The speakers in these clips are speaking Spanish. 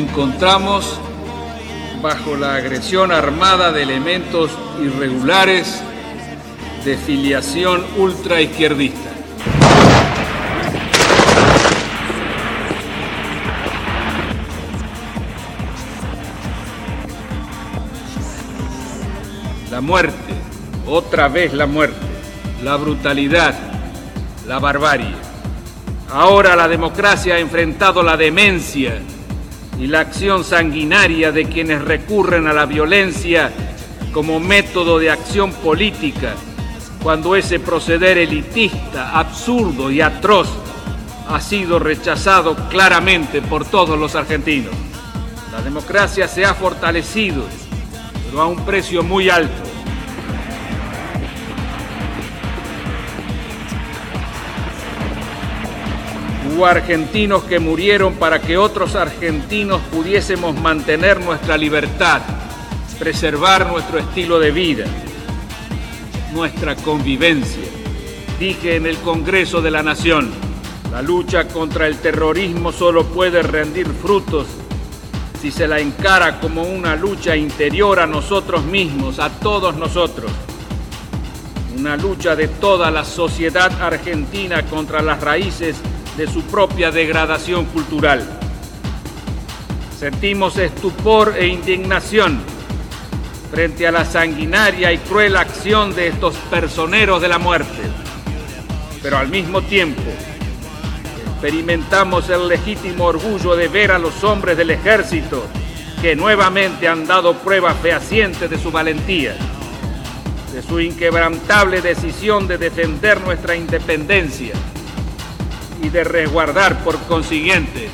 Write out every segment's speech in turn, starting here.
encontramos bajo la agresión armada de elementos irregulares de filiación ultraizquierdista. La muerte, otra vez la muerte, la brutalidad, la barbarie. Ahora la democracia ha enfrentado la demencia y la acción sanguinaria de quienes recurren a la violencia como método de acción política, cuando ese proceder elitista, absurdo y atroz ha sido rechazado claramente por todos los argentinos. La democracia se ha fortalecido, pero a un precio muy alto. Argentinos que murieron para que otros argentinos pudiésemos mantener nuestra libertad, preservar nuestro estilo de vida, nuestra convivencia. Dije en el Congreso de la Nación, la lucha contra el terrorismo solo puede rendir frutos si se la encara como una lucha interior a nosotros mismos, a todos nosotros. Una lucha de toda la sociedad argentina contra las raíces de su propia degradación cultural. Sentimos estupor e indignación frente a la sanguinaria y cruel acción de estos personeros de la muerte, pero al mismo tiempo experimentamos el legítimo orgullo de ver a los hombres del ejército que nuevamente han dado pruebas fehacientes de su valentía, de su inquebrantable decisión de defender nuestra independencia y de resguardar por consiguiente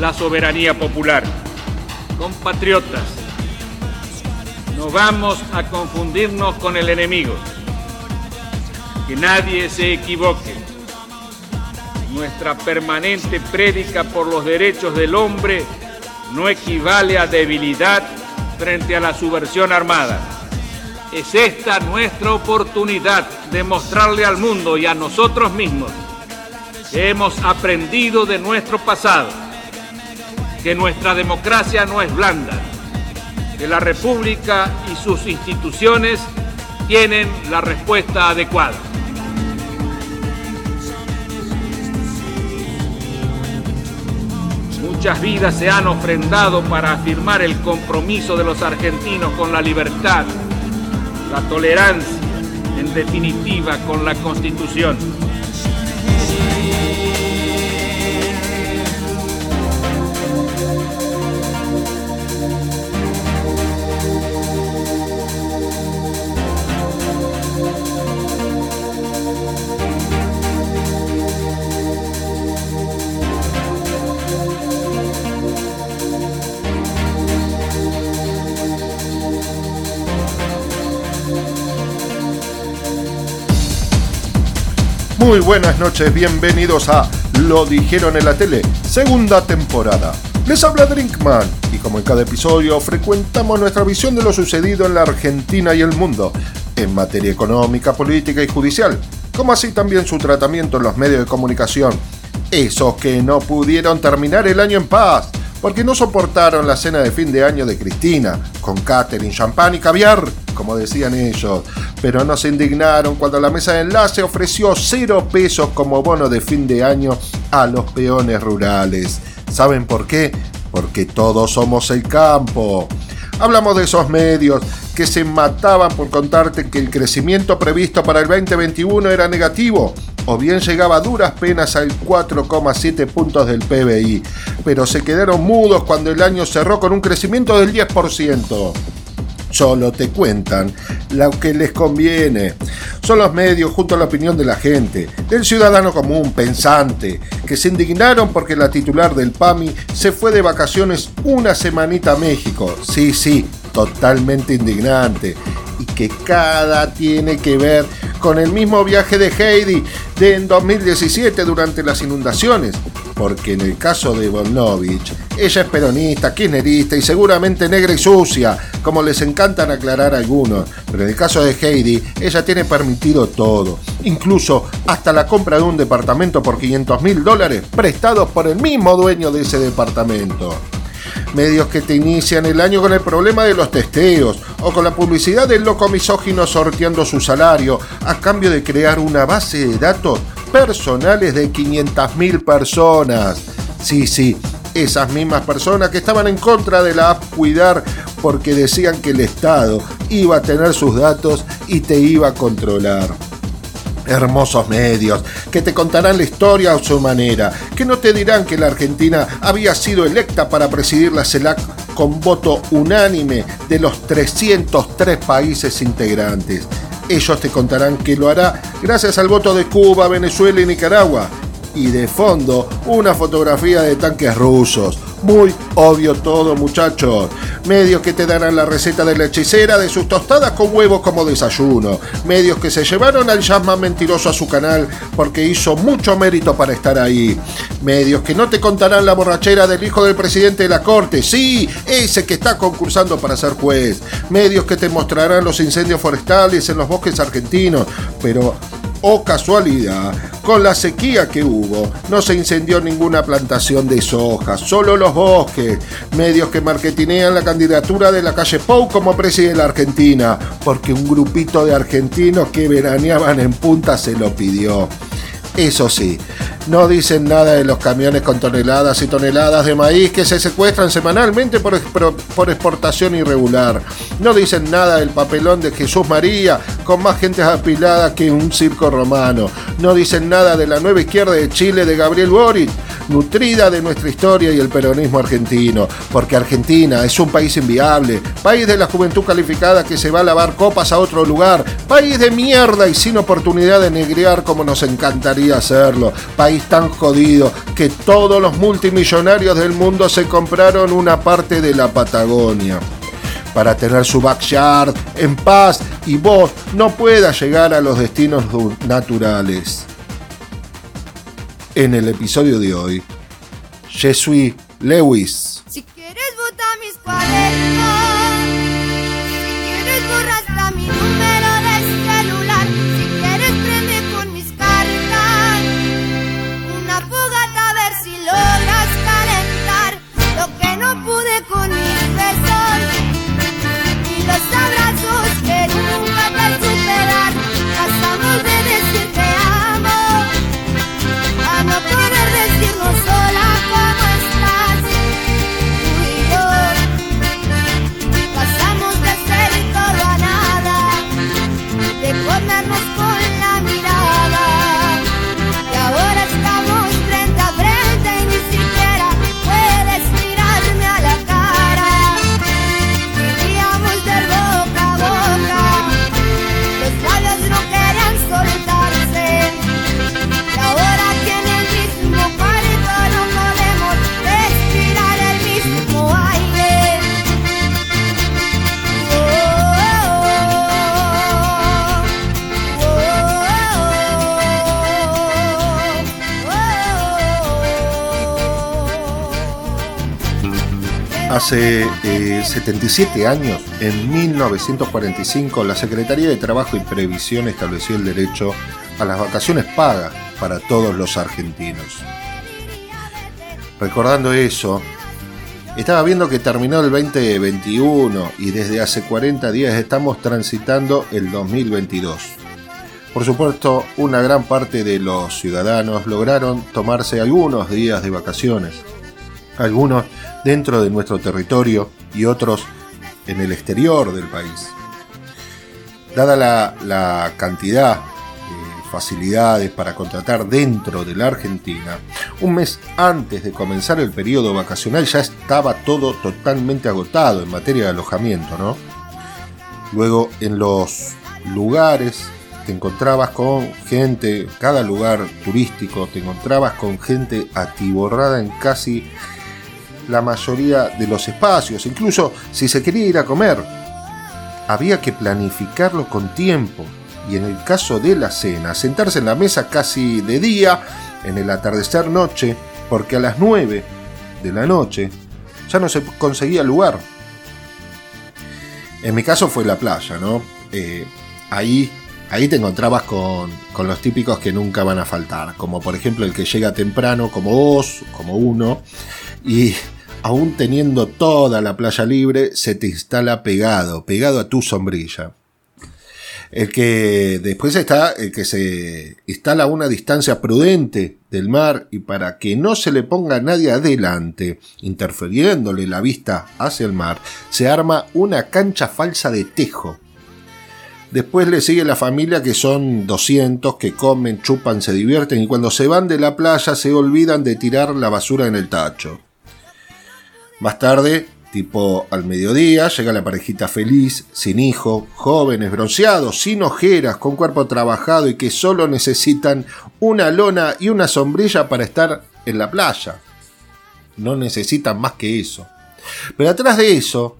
la soberanía popular. Compatriotas, no vamos a confundirnos con el enemigo. Que nadie se equivoque. Nuestra permanente prédica por los derechos del hombre no equivale a debilidad frente a la subversión armada. Es esta nuestra oportunidad de mostrarle al mundo y a nosotros mismos hemos aprendido de nuestro pasado, que nuestra democracia no es blanda, que la República y sus instituciones tienen la respuesta adecuada. Muchas vidas se han ofrendado para afirmar el compromiso de los argentinos con la libertad, la tolerancia, en definitiva con la Constitución. Muy buenas noches, bienvenidos a Lo dijeron en la tele, segunda temporada. Les habla Drinkman y como en cada episodio frecuentamos nuestra visión de lo sucedido en la Argentina y el mundo, en materia económica, política y judicial, como así también su tratamiento en los medios de comunicación. Esos que no pudieron terminar el año en paz, porque no soportaron la cena de fin de año de Cristina, con catering, champán y caviar, como decían ellos, pero no se indignaron cuando la mesa de enlace ofreció cero pesos como bono de fin de año a los peones rurales. ¿Saben por qué? Porque todos somos el campo. Hablamos de esos medios que se mataban por contarte que el crecimiento previsto para el 2021 era negativo o bien llegaba a duras penas al 4,7 puntos del PBI, pero se quedaron mudos cuando el año cerró con un crecimiento del 10%. Solo te cuentan lo que les conviene. Son los medios junto a la opinión de la gente, del ciudadano común, pensante, que se indignaron porque la titular del PAMI se fue de vacaciones una semanita a México. Sí, sí, totalmente indignante. Y que cada tiene que ver con el mismo viaje de Heidi de en 2017 durante las inundaciones, porque en el caso de Volnovich, ella es peronista, kirchnerista y seguramente negra y sucia, como les encantan aclarar algunos, pero en el caso de Heidi, ella tiene permitido todo, incluso hasta la compra de un departamento por 500 mil dólares prestados por el mismo dueño de ese departamento. Medios que te inician el año con el problema de los testeos o con la publicidad del loco misógino sorteando su salario a cambio de crear una base de datos personales de 500.000 personas. Sí, sí, esas mismas personas que estaban en contra de la app Cuidar porque decían que el Estado iba a tener sus datos y te iba a controlar hermosos medios, que te contarán la historia a su manera, que no te dirán que la Argentina había sido electa para presidir la CELAC con voto unánime de los 303 países integrantes. Ellos te contarán que lo hará gracias al voto de Cuba, Venezuela y Nicaragua. Y de fondo, una fotografía de tanques rusos muy obvio todo, muchachos. Medios que te darán la receta de la hechicera de sus tostadas con huevos como desayuno. Medios que se llevaron al Jasmine mentiroso a su canal porque hizo mucho mérito para estar ahí. Medios que no te contarán la borrachera del hijo del presidente de la corte. Sí, ese que está concursando para ser juez. Medios que te mostrarán los incendios forestales en los bosques argentinos. Pero oh casualidad, con la sequía que hubo, no se incendió ninguna plantación de soja, solo los bosques. Medios que marketinean la candidatura de la calle Pou como presidente de la Argentina, porque un grupito de argentinos que veraneaban en punta se lo pidió. Eso sí, no dicen nada de los camiones con toneladas y toneladas de maíz que se secuestran semanalmente por, por, exportación irregular. No dicen nada del papelón de Jesús María con más gente apilada que un circo romano. No dicen nada de la nueva izquierda de Chile de Gabriel Boric nutrida de nuestra historia y el peronismo argentino, porque Argentina es un país inviable, país de la juventud calificada que se va a lavar copas a otro lugar, país de mierda y sin oportunidad de negrear como nos encantaría hacerlo, país tan jodido que todos los multimillonarios del mundo se compraron una parte de la Patagonia. Para tener su backyard en paz y vos no puedas llegar a los destinos naturales en el episodio de hoy, Je Lewis. Si quieres votar mis cuadernos, Hace 77 eh, años, en 1945, la Secretaría de Trabajo y Previsión estableció el derecho a las vacaciones pagas para todos los argentinos. Recordando eso, estaba viendo que terminó el 2021 y desde hace 40 días estamos transitando el 2022. Por supuesto, una gran parte de los ciudadanos lograron tomarse algunos días de vacaciones, algunos dentro de nuestro territorio y otros en el exterior del país. Dada la, cantidad de facilidades para contratar dentro de la Argentina, un mes antes de comenzar el periodo vacacional ya estaba todo totalmente agotado en materia de alojamiento, ¿no? Luego en los lugares te encontrabas con gente, cada lugar turístico, te encontrabas con gente atiborrada en casi la mayoría de los espacios, incluso si se quería ir a comer. Había que planificarlo con tiempo y en el caso de la cena, sentarse en la mesa casi de día, en el atardecer noche, porque a las 9 de la noche ya no se conseguía lugar. En mi caso fue la playa, ¿no? Eh, ahí, ahí te encontrabas con, con los típicos que nunca van a faltar, como por ejemplo el que llega temprano, como vos, como uno, y aún teniendo toda la playa libre, se te instala pegado, pegado a tu sombrilla. El que después está el que se instala a una distancia prudente del mar y para que no se le ponga nadie adelante, interfiriéndole la vista hacia el mar, se arma una cancha falsa de tejo. Después le sigue la familia que son 200 que comen, chupan, se divierten y cuando se van de la playa se olvidan de tirar la basura en el tacho. Más tarde Tipo al mediodía llega la parejita feliz, sin hijo, jóvenes, bronceados, sin ojeras, con cuerpo trabajado y que solo necesitan una lona y una sombrilla para estar en la playa. No necesitan más que eso. Pero atrás de eso,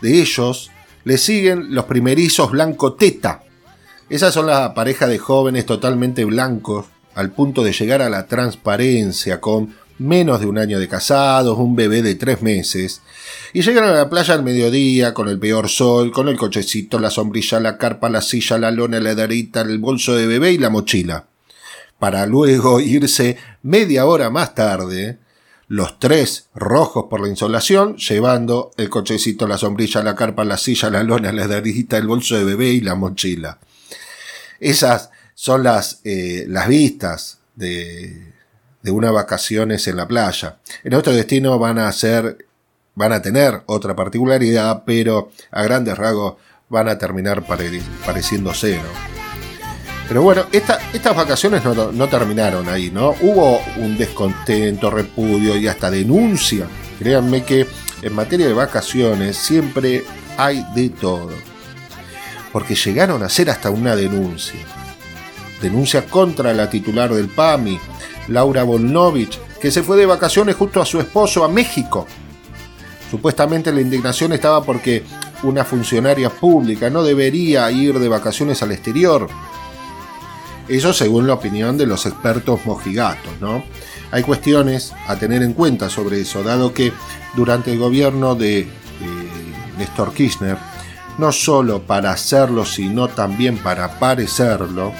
de ellos, le siguen los primerizos blanco teta. Esas son la pareja de jóvenes totalmente blancos, al punto de llegar a la transparencia, con menos de un año de casados, un bebé de tres meses, y llegan a la playa al mediodía con el peor sol, con el cochecito, la sombrilla, la carpa, la silla, la lona, la hedarita, el bolso de bebé y la mochila. Para luego irse media hora más tarde, los tres rojos por la insolación, llevando el cochecito, la sombrilla, la carpa, la silla, la lona, la hedarita, el bolso de bebé y la mochila. Esas son las, eh, las vistas de, de unas vacaciones en la playa. En otro destino van a ser, van a tener otra particularidad, pero a grandes rasgos van a terminar pareciéndose, ¿no? Pero bueno, estas vacaciones no, no, terminaron ahí, ¿no? Hubo un descontento, repudio y hasta denuncia. Créanme que en materia de vacaciones siempre hay de todo. Porque llegaron a ser hasta una denuncia. Denuncia contra la titular del PAMI, Laura Volnovich, que se fue de vacaciones junto a su esposo a México. Supuestamente la indignación estaba porque una funcionaria pública no debería ir de vacaciones al exterior. Eso según la opinión de los expertos mojigatos, ¿no? Hay cuestiones a tener en cuenta sobre eso, dado que durante el gobierno de, de Néstor Kirchner, no solo para hacerlo, sino también para parecerlo,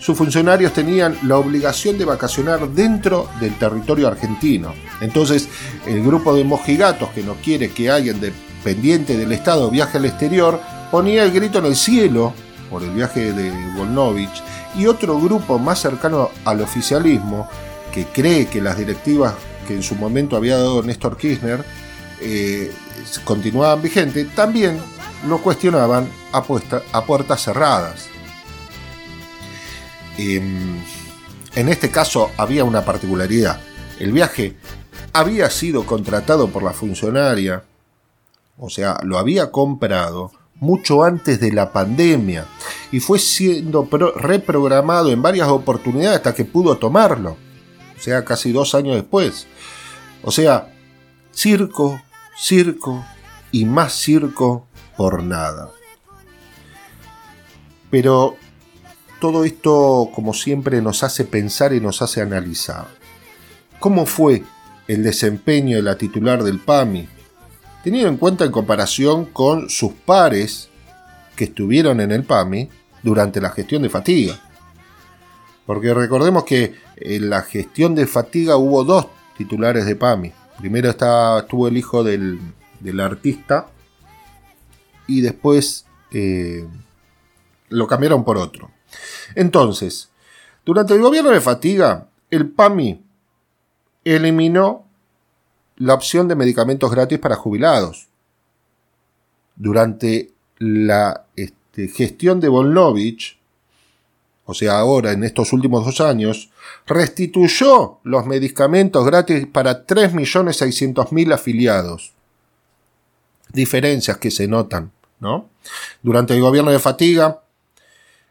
sus funcionarios tenían la obligación de vacacionar dentro del territorio argentino. Entonces, el grupo de mojigatos que no quiere que alguien dependiente del Estado viaje al exterior, ponía el grito en el cielo por el viaje de Volnovich y otro grupo más cercano al oficialismo, que cree que las directivas que en su momento había dado Néstor Kirchner eh, continuaban vigentes, también lo cuestionaban a, a puertas cerradas. Em, en este caso había una particularidad. El viaje había sido contratado por la funcionaria, o sea, lo había comprado mucho antes de la pandemia y fue siendo reprogramado en varias oportunidades hasta que pudo tomarlo, o sea, casi dos años después. O sea, circo, circo y más circo por nada. Pero todo esto, como siempre, nos hace pensar y nos hace analizar. ¿Cómo fue el desempeño de la titular del PAMI? Tenido en cuenta en comparación con sus pares que estuvieron en el PAMI durante la gestión de fatiga. Porque recordemos que en la gestión de fatiga hubo dos titulares de PAMI. Primero estuvo el hijo del, artista y después eh, lo cambiaron por otro. Entonces, durante el gobierno de Fatiga, el PAMI eliminó la opción de medicamentos gratis para jubilados. Durante la este, gestión de Volnovich, o sea, ahora en estos últimos dos años, restituyó los medicamentos gratis para 3.600.000 afiliados. Diferencias que se notan, ¿no? Durante el gobierno de Fatiga,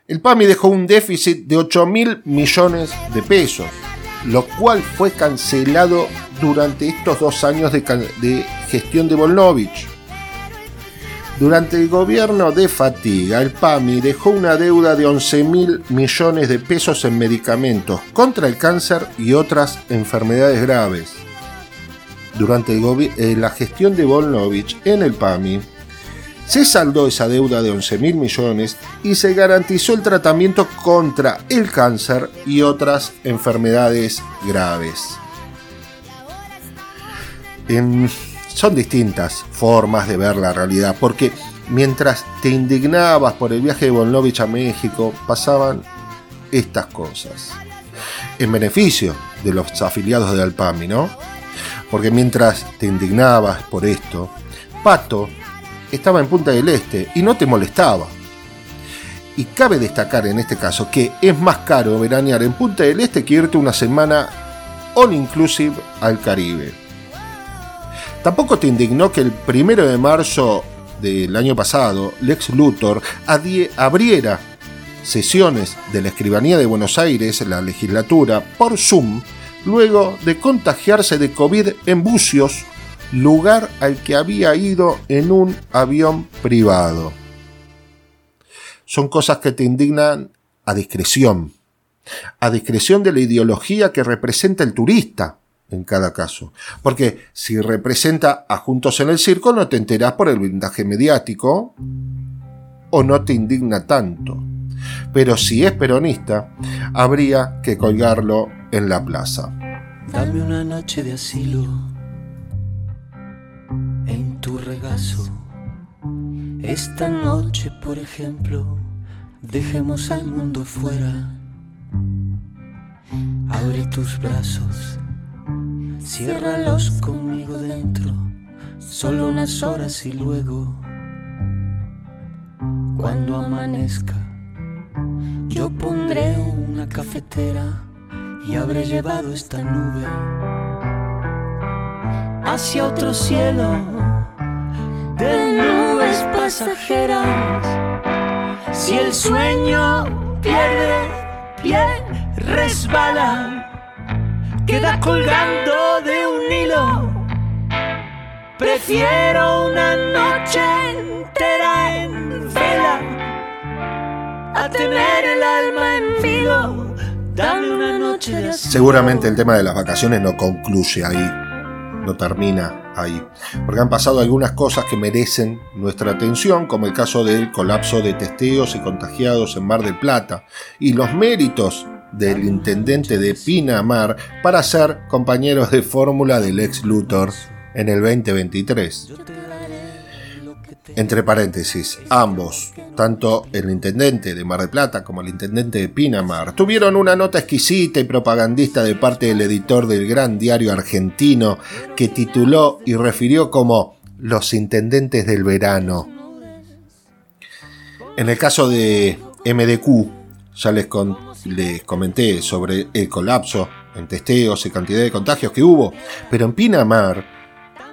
el PAMI dejó un déficit de 8 mil millones de pesos, lo cual fue cancelado durante estos dos años de, gestión de Volnovich. Durante el gobierno de Fatiga, el PAMI dejó una deuda de 11 mil millones de pesos en medicamentos contra el cáncer y otras enfermedades graves. Durante eh, la gestión de Volnovich en el PAMI, se saldó esa deuda de 11 mil millones y se garantizó el tratamiento contra el cáncer y otras enfermedades graves. Son distintas formas de ver la realidad, porque mientras te indignabas por el viaje de Volnovich a México, pasaban estas cosas. En beneficio de los afiliados de Alpami, ¿no? Porque mientras te indignabas por esto, Pato estaba en Punta del Este y no te molestaba. Y cabe destacar en este caso que es más caro veranear en Punta del Este que irte una semana all inclusive al Caribe. Tampoco te indignó que el primero de marzo del año pasado, Lex Luthor abriera sesiones de la Escribanía de Buenos Aires, la legislatura, por Zoom, luego de contagiarse de COVID en Bucios, lugar al que había ido en un avión privado. Son cosas que te indignan a discreción, a discreción de la ideología que representa el turista en cada caso. Porque si representa a Juntos en el Circo no te enterás por el blindaje mediático o no te indigna tanto. Pero si es peronista, habría que colgarlo en la plaza. Dame una noche de asilo Esta noche, por ejemplo, dejemos al mundo fuera. Abre tus brazos, ciérralos conmigo dentro, solo unas horas y luego, cuando amanezca, yo pondré una cafetera y habré llevado esta nube hacia otro cielo de nubes pasajeras. Si el sueño pierde pie, resbala, queda colgando de un hilo. Prefiero una noche entera en vela a tener el alma en filo. Dame una noche de Seguramente el tema de las vacaciones no concluye ahí no termina Porque han pasado algunas cosas que merecen nuestra atención, como el caso del colapso de testeos y contagiados en Mar del Plata, y los méritos del intendente de Pinamar para ser compañeros de fórmula del ex Luthor en el 2023. Entre paréntesis, ambos, tanto el intendente de Mar del Plata como el intendente de Pinamar, tuvieron una nota exquisita y propagandista de parte del editor del gran diario argentino que tituló y refirió como Los intendentes del verano. En el caso de MDQ, ya les, les comenté sobre el colapso en testeos y cantidad de contagios que hubo, pero en Pinamar,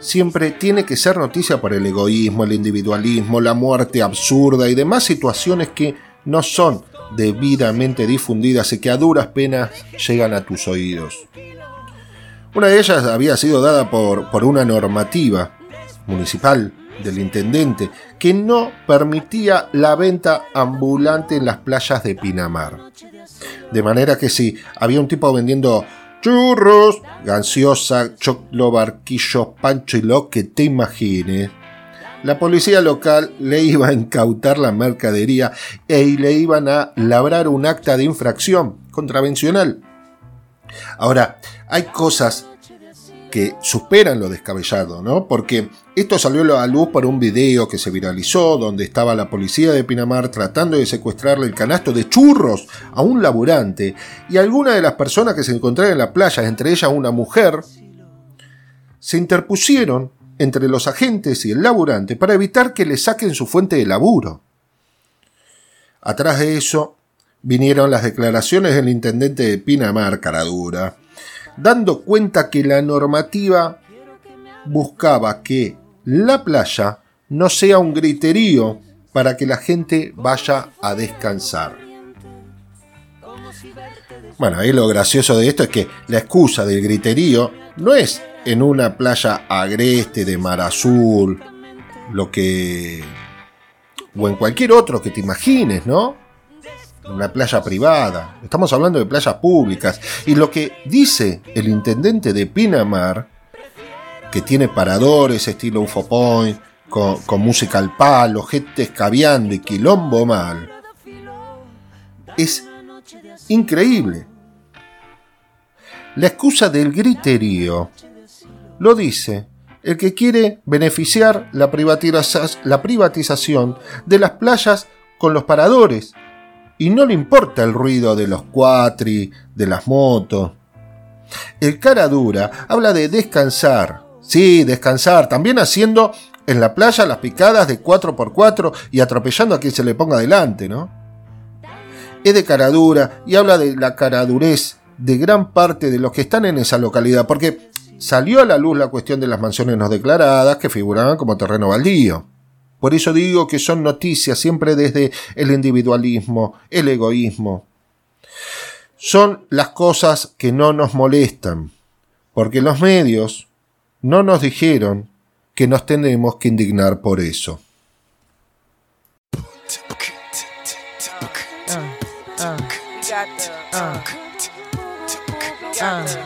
siempre tiene que ser noticia por el egoísmo, el individualismo, la muerte absurda y demás situaciones que no son debidamente difundidas y que a duras penas llegan a tus oídos. Una de ellas había sido dada por, por una normativa municipal del intendente que no permitía la venta ambulante en las playas de Pinamar. De manera que si había un tipo vendiendo churros, gaseosa, choclo, barquillo, pancho y lo que te imagines. La policía local le iba a incautar la mercadería e le iban a labrar un acta de infracción contravencional. Ahora, hay cosas que superan lo descabellado, ¿no? Porque esto salió a la luz por un video que se viralizó donde estaba la policía de Pinamar tratando de secuestrarle el canasto de churros a un laburante y algunas de las personas que se encontraban en la playa, entre ellas una mujer, se interpusieron entre los agentes y el laburante para evitar que le saquen su fuente de laburo. Atrás de eso vinieron las declaraciones del intendente de Pinamar, Caradura, dando cuenta que la normativa buscaba que la playa no sea un griterío para que la gente vaya a descansar. Bueno, ahí lo gracioso de esto es que la excusa del griterío no es en una playa agreste de mar azul, lo que... o en cualquier otro que te imagines, ¿no? Una playa privada, estamos hablando de playas públicas. Y lo que dice el intendente de Pinamar, que tiene paradores estilo UFO Point, con, música al palo, gente escabeando y quilombo mal, es increíble. La excusa del griterío lo dice el que quiere beneficiar la privatización de las playas con los paradores. Y no le importa el ruido de los cuatri, de las motos. El cara dura habla de descansar. Sí, descansar, también haciendo en la playa las picadas de 4x4 y atropellando a quien se le ponga delante, ¿no? Es de cara dura y habla de la caradurez de gran parte de los que están en esa localidad, porque salió a la luz la cuestión de las mansiones no declaradas que figuraban como terreno baldío. Por eso digo que son noticias siempre desde el individualismo, el egoísmo. Son las cosas que no nos molestan, porque los medios no nos dijeron que nos tenemos que indignar por eso. Uh, refugee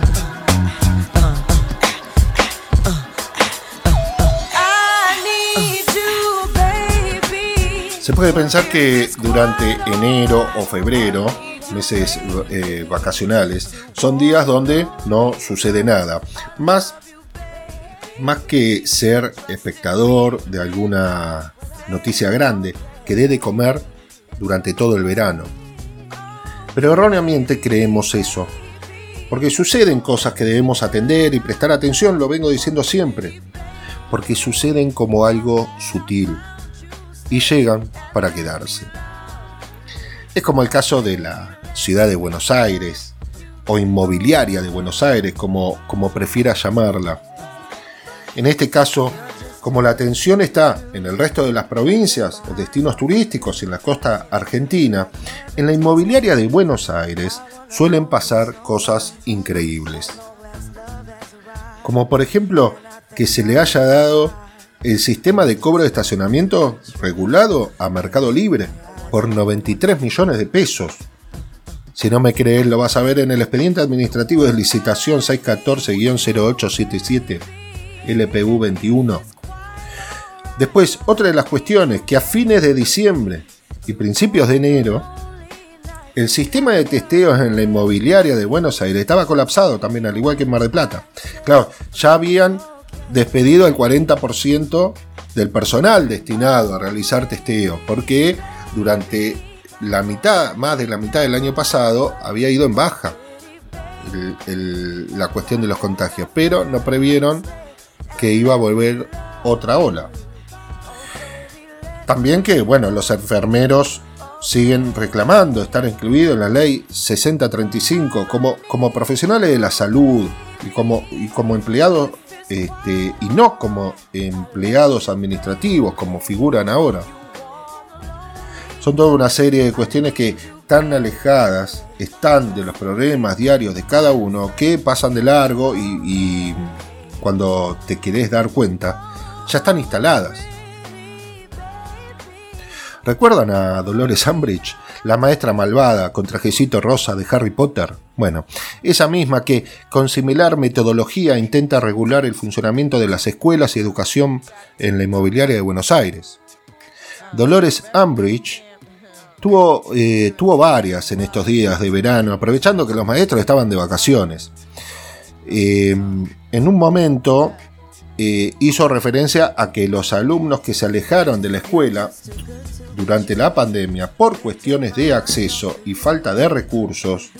Se puede pensar que durante enero o febrero, meses eh, vacacionales, son días donde no sucede nada. Más, más que ser espectador de alguna noticia grande que dé de comer durante todo el verano. Pero erróneamente creemos eso, porque suceden cosas que debemos atender y prestar atención, lo vengo diciendo siempre, porque suceden como algo sutil y llegan para quedarse. Es como el caso de la ciudad de Buenos Aires, o inmobiliaria de Buenos Aires, como, como prefiera llamarla. En este caso, como la atención está en el resto de las provincias o destinos turísticos en la costa argentina, en la inmobiliaria de Buenos Aires suelen pasar cosas increíbles. Como por ejemplo que se le haya dado el sistema de cobro de estacionamiento regulado a Mercado Libre por 93 millones de pesos. Si no me crees, lo vas a ver en el expediente administrativo de licitación 614-0877 LPU 21. Después, otra de las cuestiones que a fines de diciembre y principios de enero, el sistema de testeos en la inmobiliaria de Buenos Aires estaba colapsado también, al igual que en Mar del Plata. Claro, ya habían despedido al 40% del personal destinado a realizar testeo, porque durante la mitad, más de la mitad del año pasado, había ido en baja la cuestión de los contagios, pero no previeron que iba a volver otra ola. También que, bueno, los enfermeros siguen reclamando estar incluidos en la ley 6035 como, como profesionales de la salud y como, y como empleados este, y no como empleados administrativos como figuran ahora. Son toda una serie de cuestiones que tan alejadas están de los problemas diarios de cada uno que pasan de largo y, cuando te querés dar cuenta ya están instaladas. ¿Recuerdan a Dolores Umbridge, la maestra malvada con trajecito rosa de Harry Potter? Bueno, esa misma que, con similar metodología, intenta regular el funcionamiento de las escuelas y educación en la inmobiliaria de Buenos Aires. Dolores Umbridge tuvo, eh, tuvo varias en estos días de verano, aprovechando que los maestros estaban de vacaciones. Eh, en un momento eh, hizo referencia a que los alumnos que se alejaron de la escuela durante la pandemia por cuestiones de acceso y falta de recursos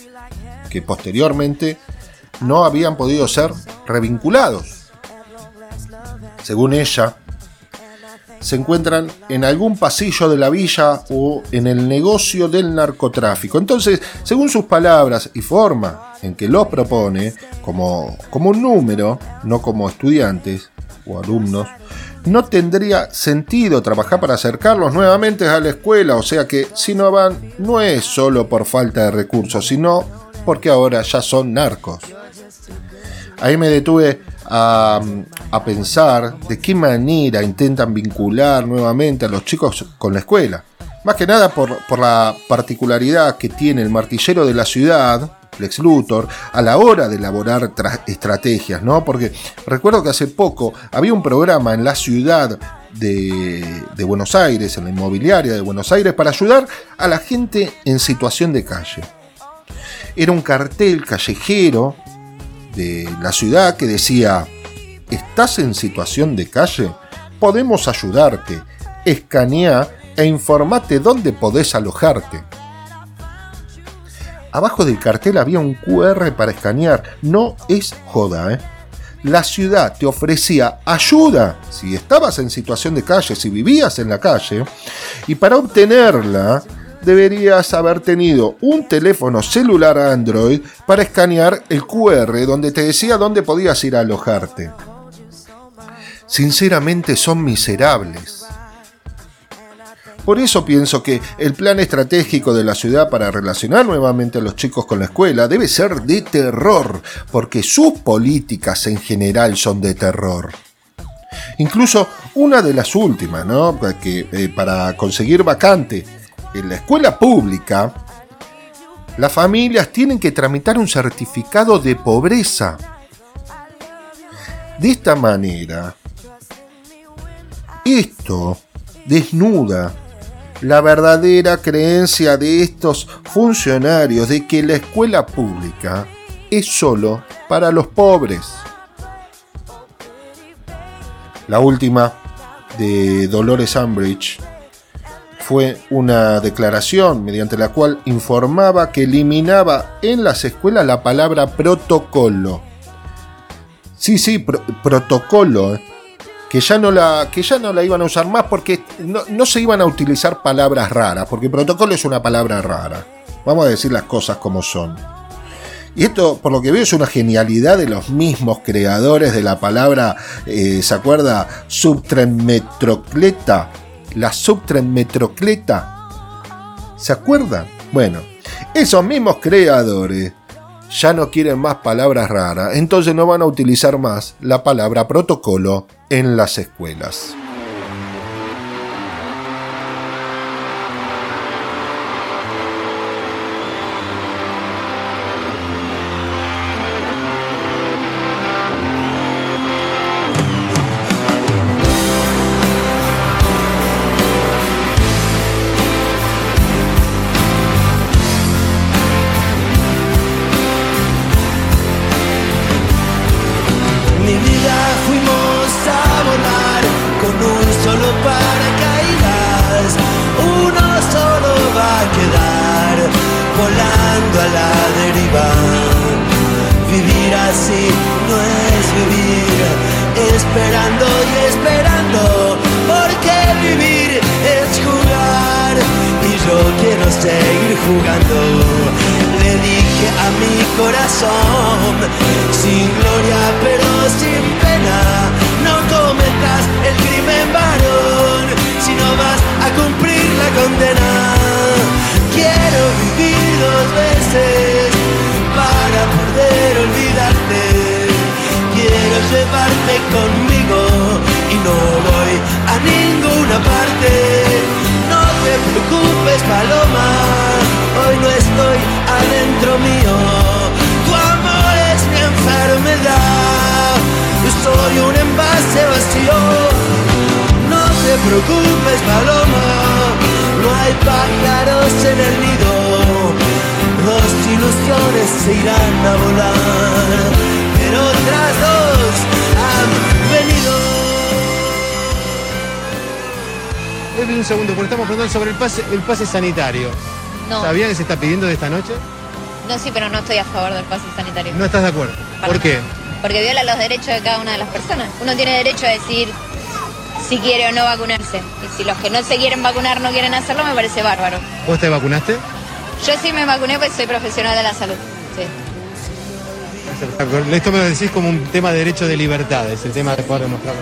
que posteriormente no habían podido ser revinculados. Según ella, se encuentran en algún pasillo de la villa o en el negocio del narcotráfico. Entonces, según sus palabras y forma en que los propone, como, como un número, no como estudiantes o alumnos, no tendría sentido trabajar para acercarlos nuevamente a la escuela, o sea que si no van no es solo por falta de recursos, sino porque ahora ya son narcos. Ahí me detuve a, pensar de qué manera intentan vincular nuevamente a los chicos con la escuela. Más que nada por, por la particularidad que tiene el martillero de la ciudad, Lex Luthor, a la hora de elaborar estrategias, ¿no? Porque recuerdo que hace poco había un programa en la ciudad de, de, Buenos Aires, en la inmobiliaria de Buenos Aires, para ayudar a la gente en situación de calle. Era un cartel callejero de la ciudad que decía, ¿estás en situación de calle? Podemos ayudarte. Escanea e informate dónde podés alojarte. Abajo del cartel había un QR para escanear. No es joda, ¿eh? La ciudad te ofrecía ayuda si estabas en situación de calle, si vivías en la calle, y para obtenerla deberías haber tenido un teléfono celular Android para escanear el QR donde te decía dónde podías ir a alojarte. Sinceramente son miserables. Por eso pienso que el plan estratégico de la ciudad para relacionar nuevamente a los chicos con la escuela debe ser de terror, porque sus políticas en general son de terror. Incluso una de las últimas, ¿no? Que eh, para conseguir vacante en la escuela pública, las familias tienen que tramitar un certificado de pobreza. De esta manera, esto desnuda la verdadera creencia de estos funcionarios de que la escuela pública es solo para los pobres. La última de Dolores Umbridge fue una declaración mediante la cual informaba que eliminaba en las escuelas la palabra protocolo. Sí, sí, protocolo. ¿eh? que ya no la, que ya no la iban a usar más porque no, se iban a utilizar palabras raras, porque protocolo es una palabra rara. Vamos a decir las cosas como son. Y esto, por lo que veo, es una genialidad de los mismos creadores de la palabra, eh, ¿se acuerda? Subtrenmetrocleta. La subtrenmetrocleta. ¿Se acuerdan? Bueno, esos mismos creadores ya no quieren más palabras raras, entonces no van a utilizar más la palabra protocolo en las escuelas. El pase sanitario. No. ¿Sabía que se está pidiendo de esta noche? No, sí, pero no estoy a favor del pase sanitario. ¿No estás de acuerdo? ¿Por qué? Porque viola los derechos de cada una de las personas. Uno tiene derecho a decir si quiere o no vacunarse. Y si los que no se quieren vacunar no quieren hacerlo, me parece bárbaro. ¿Vos te vacunaste? Yo sí me vacuné porque soy profesional de la salud. Sí. Esto me lo decís como un tema de derecho de libertad, es el tema de poder demostrarlo.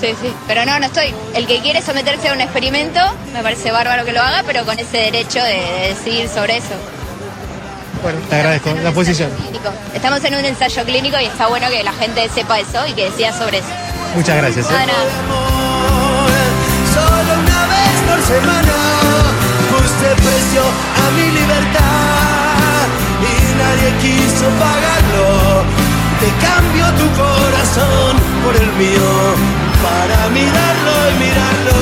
Sí, sí. Pero no, no estoy. El que quiere someterse a un experimento, me parece bárbaro que lo haga, pero con ese derecho de, de decidir sobre eso. Bueno, te agradezco la posición. Clínico. Estamos en un ensayo clínico y está bueno que la gente sepa eso y que decida sobre eso. Muchas gracias. ¿eh? Semana puse precio a mi libertad y nadie quiso pagarlo. Te cambio tu corazón por el mío para mirarlo y mirarlo.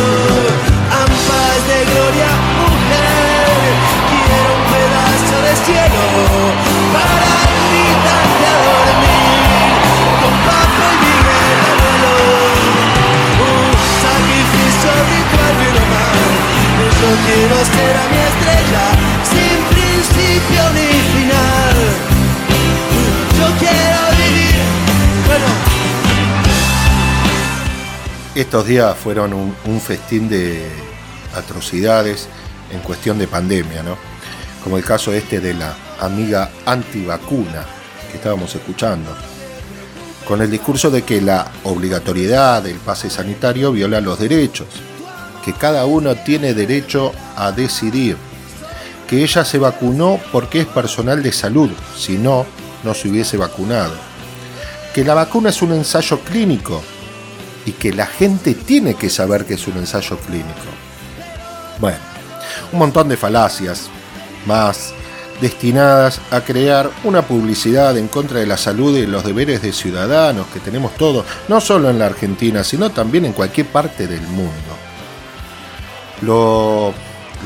Ampas de gloria, mujer, quiero un pedazo de cielo para invitarte a dormir Estos días fueron un, un festín de atrocidades en cuestión de pandemia, ¿no? Como el caso este de la amiga antivacuna que estábamos escuchando, con el discurso de que la obligatoriedad del pase sanitario viola los derechos, que cada uno tiene derecho a decidir, que ella se vacunó porque es personal de salud, si no, no se hubiese vacunado, que la vacuna es un ensayo clínico y que la gente tiene que saber que es un ensayo clínico. Bueno, un montón de falacias más destinadas a crear una publicidad en contra de la salud y los deberes de ciudadanos que tenemos todos, no solo en la Argentina, sino también en cualquier parte del mundo. Lo,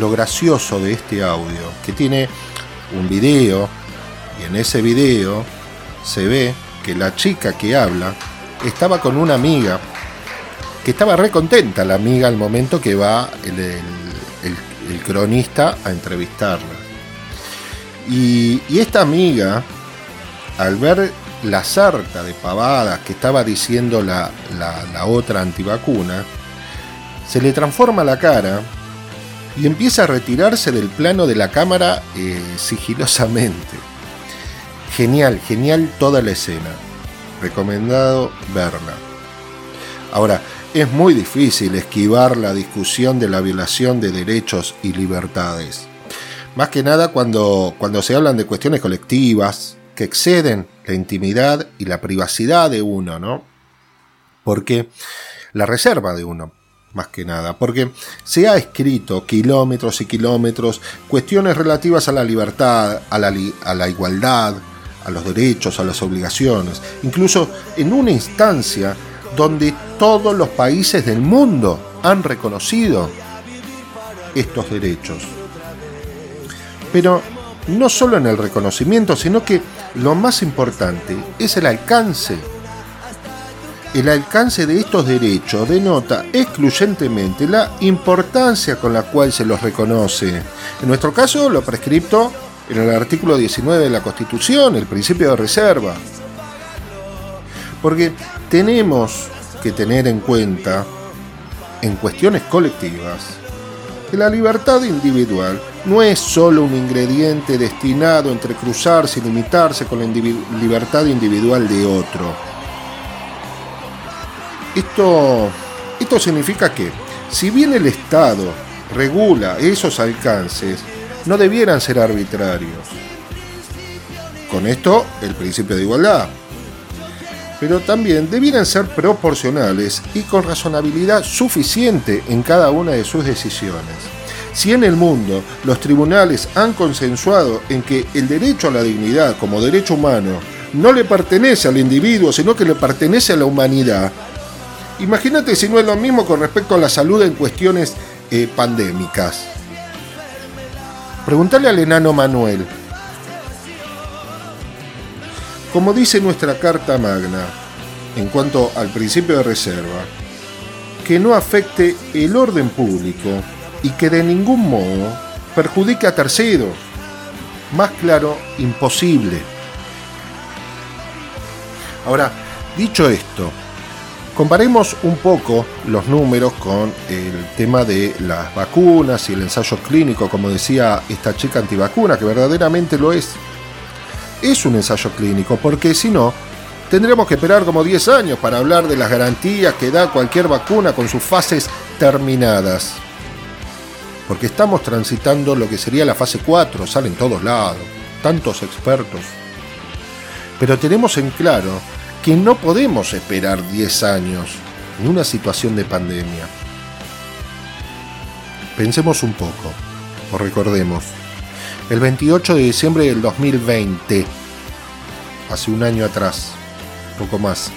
lo gracioso de este audio, que tiene un video, y en ese video se ve que la chica que habla estaba con una amiga que estaba re contenta la amiga al momento que va el, el- el- el cronista a entrevistarla. Y, esta amiga, al ver la sarta de pavadas que estaba diciendo la otra antivacuna, se le transforma la cara y empieza a retirarse del plano de la cámara eh, sigilosamente. Genial, genial toda la escena. Recomendado verla. Ahora, es muy difícil esquivar la discusión de la violación de derechos y libertades. Más que nada cuando, cuando se hablan de cuestiones colectivas que exceden la intimidad y la privacidad de uno, ¿no? Porque la reserva de uno, más que nada, porque se ha escrito kilómetros y kilómetros cuestiones relativas a la libertad, a la, li- a la igualdad, a los derechos, a las obligaciones, incluso en una instancia donde todos los países del mundo han reconocido estos derechos. Pero no solo en el reconocimiento, sino que lo más importante es el alcance. El alcance de estos derechos denota excluyentemente la importancia con la cual se los reconoce. En nuestro caso, lo prescripto en el artículo 19 de la Constitución, el principio de reserva. Porque tenemos que tener en cuenta, en cuestiones colectivas, que la libertad individual no es solo un ingrediente destinado a entrecruzarse y limitarse con la libertad individual de otro. Esto, esto significa que, si bien el Estado regula esos alcances, no debieran ser arbitrarios. Con esto, el principio de igualdad. Pero también debieran ser proporcionales y con razonabilidad suficiente en cada una de sus decisiones. Si en el mundo los tribunales han consensuado en que el derecho a la dignidad como derecho humano no le pertenece al individuo, sino que le pertenece a la humanidad, imagínate si no es lo mismo con respecto a la salud en cuestiones eh, pandémicas. Preguntale al enano Manuel. Como dice nuestra Carta Magna, en cuanto al principio de reserva, que no afecte el orden público y que de ningún modo perjudique a terceros. Más claro, imposible. Ahora, dicho esto, Comparemos un poco los números con el tema de las vacunas y el ensayo clínico, como decía esta chica antivacuna, que verdaderamente lo es. Es un ensayo clínico, porque si no, tendremos que esperar como 10 años para hablar de las garantías que da cualquier vacuna con sus fases terminadas. Porque estamos transitando lo que sería la fase 4, salen todos lados, tantos expertos. Pero tenemos en claro que no podemos esperar 10 años en una situación de pandemia. Pensemos un poco, o recordemos, el 28 de diciembre del 2020, hace un año atrás, poco más,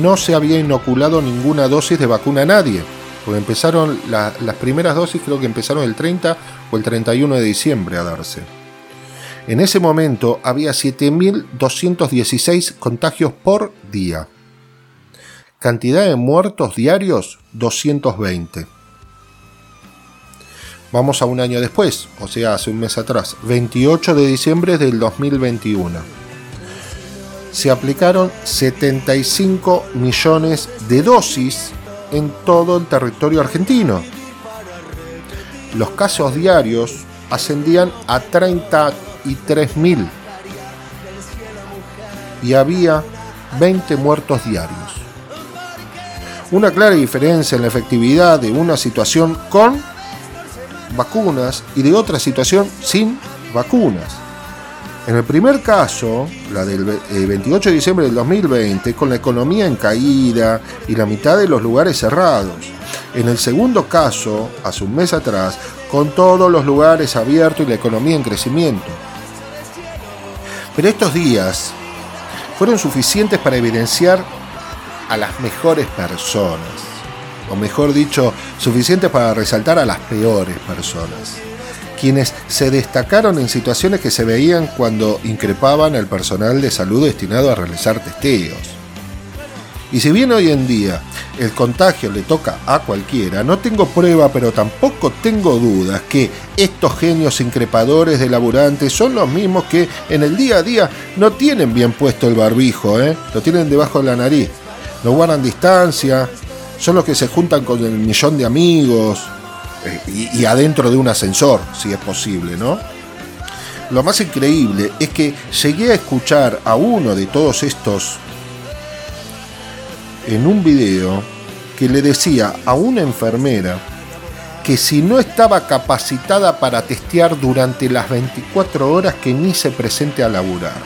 no se había inoculado ninguna dosis de vacuna a nadie, porque empezaron las primeras dosis, creo que empezaron el 30 o el 31 de diciembre a darse. En ese momento había 7.216 contagios por día. Cantidad de muertos diarios, 220. Vamos a un año después, o sea, hace un mes atrás, 28 de diciembre del 2021. Se aplicaron 75 millones de dosis en todo el territorio argentino. Los casos diarios ascendían a 30 y 3.000 y había 20 muertos diarios. Una clara diferencia en la efectividad de una situación con vacunas y de otra situación sin vacunas. En el primer caso, la del 28 de diciembre del 2020, con la economía en caída y la mitad de los lugares cerrados. En el segundo caso, hace un mes atrás, con todos los lugares abiertos y la economía en crecimiento. Pero estos días fueron suficientes para evidenciar a las mejores personas, o mejor dicho, suficientes para resaltar a las peores personas, quienes se destacaron en situaciones que se veían cuando increpaban al personal de salud destinado a realizar testeos y si bien hoy en día el contagio le toca a cualquiera, no tengo prueba, pero tampoco tengo dudas que estos genios increpadores de laburantes son los mismos que en el día a día no tienen bien puesto el barbijo, ¿eh? lo tienen debajo de la nariz, no guardan distancia, son los que se juntan con el millón de amigos eh, y, y adentro de un ascensor, si es posible, ¿no? Lo más increíble es que llegué a escuchar a uno de todos estos en un video que le decía a una enfermera que si no estaba capacitada para testear durante las 24 horas que ni se presente a laburar.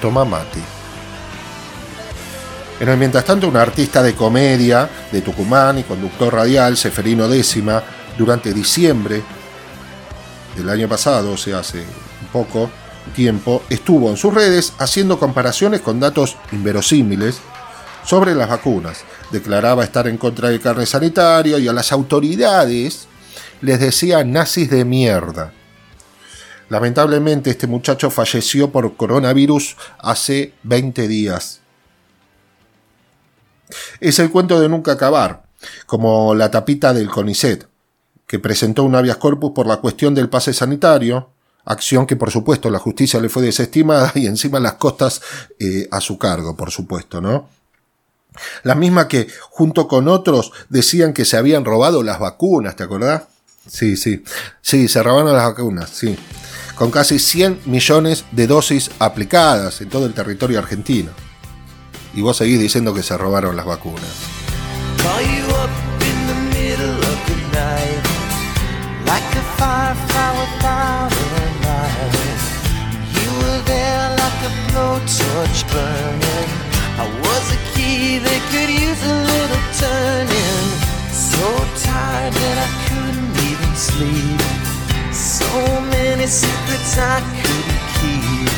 Toma mate. En el mientras tanto, un artista de comedia de Tucumán y conductor radial, Seferino Décima, durante diciembre del año pasado, o sea, hace poco, tiempo estuvo en sus redes haciendo comparaciones con datos inverosímiles sobre las vacunas. Declaraba estar en contra del carne sanitario y a las autoridades les decía nazis de mierda. Lamentablemente este muchacho falleció por coronavirus hace 20 días. Es el cuento de nunca acabar, como la tapita del CONICET, que presentó un habeas corpus por la cuestión del pase sanitario, acción que por supuesto la justicia le fue desestimada y encima las costas eh, a su cargo, por supuesto, ¿no? La misma que junto con otros decían que se habían robado las vacunas, ¿te acordás? Sí, sí, sí, se robaron las vacunas, sí, con casi 100 millones de dosis aplicadas en todo el territorio argentino. Y vos seguís diciendo que se robaron las vacunas. So many secrets I couldn't keep.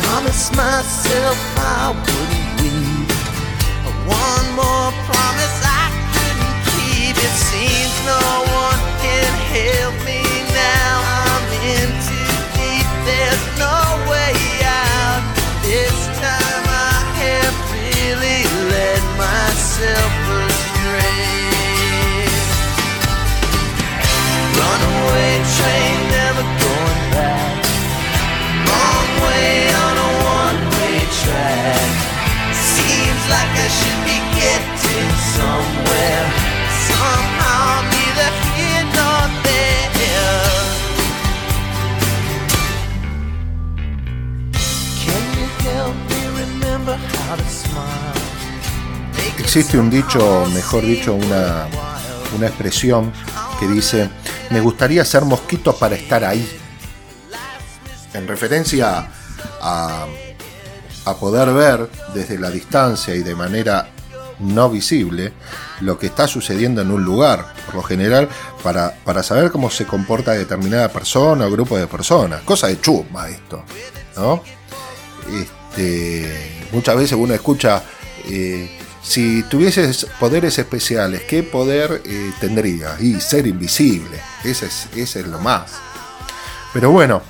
Promised myself I wouldn't One more promise I couldn't keep. It seems no one can help me now. I'm in too deep. There's no way out. this time I have really led myself Existe un dicho, mejor dicho, una, una expresión que dice, me gustaría ser mosquito para estar ahí. En referencia a, a poder ver desde la distancia y de manera no visible lo que está sucediendo en un lugar, por lo general, para, para saber cómo se comporta determinada persona o grupo de personas. Cosa de chuma esto, ¿no? Este, muchas veces uno escucha, eh, si tuvieses poderes especiales, ¿qué poder eh, tendría? Y ser invisible, ese es, ese es lo más. Pero bueno,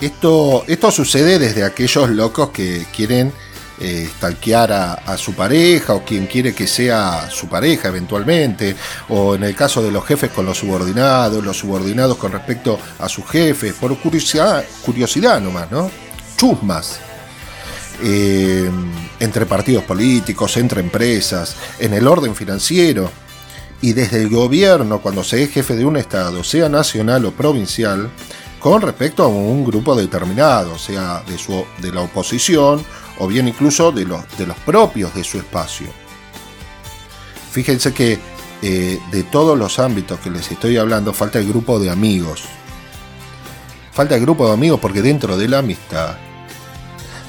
esto, esto sucede desde aquellos locos que quieren eh, a, su pareja o quien quiere que sea su pareja eventualmente, o en el caso de los jefes con los subordinados, los subordinados con respecto a sus jefes, por curiosidad, curiosidad nomás, ¿no? Chusmas. Eh, entre partidos políticos, entre empresas, en el orden financiero. Y desde el gobierno, cuando se es jefe de un Estado, sea nacional o provincial, con respecto a un grupo determinado, sea de, su, de la oposición o bien incluso de los, de los propios de su espacio. Fíjense que eh, de todos los ámbitos que les estoy hablando, falta el grupo de amigos. Falta el grupo de amigos porque dentro de la amistad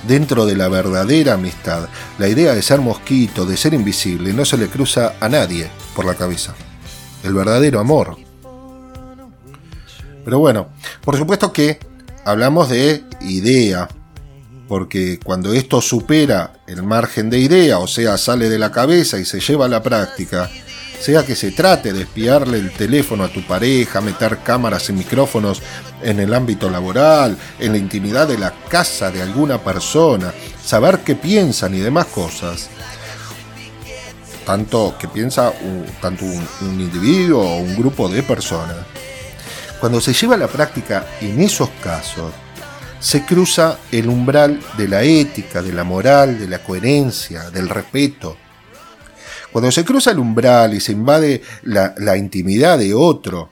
dentro de la verdadera amistad, la idea de ser mosquito, de ser invisible, no se le cruza a nadie por la cabeza. El verdadero amor. Pero bueno, por supuesto que hablamos de idea, porque cuando esto supera el margen de idea, o sea, sale de la cabeza y se lleva a la práctica, sea que se trate de espiarle el teléfono a tu pareja, meter cámaras y micrófonos en el ámbito laboral, en la intimidad de la casa de alguna persona, saber qué piensan y demás cosas. Tanto que piensa un, tanto un, individuo o un grupo de personas. Cuando se lleva a la práctica en esos casos, se cruza el umbral de la ética, de la moral, de la coherencia, del respeto, cuando se cruza el umbral y se invade la, intimidad de otro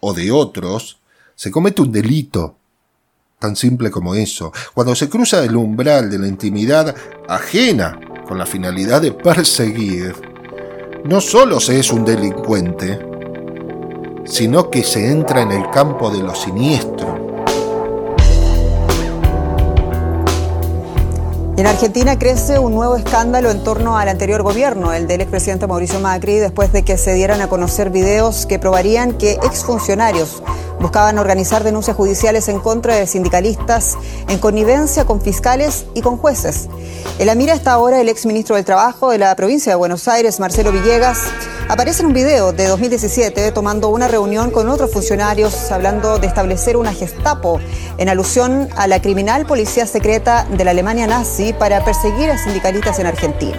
o de otros, se comete un delito. Tan simple como eso. Cuando se cruza el umbral de la intimidad ajena con la finalidad de perseguir, no solo se es un delincuente, sino que se entra en el campo de lo siniestro, en Argentina crece un nuevo escándalo en torno al anterior gobierno, el del expresidente Mauricio Macri, después de que se dieran a conocer videos que probarían que exfuncionarios buscaban organizar denuncias judiciales en contra de sindicalistas en connivencia con fiscales y con jueces. En la mira está ahora el exministro del Trabajo de la provincia de Buenos Aires, Marcelo Villegas. Aparece en un video de 2017 tomando una reunión con otros funcionarios hablando de establecer una gestapo en alusión a la criminal policía secreta de la Alemania nazi para perseguir a sindicalistas en Argentina.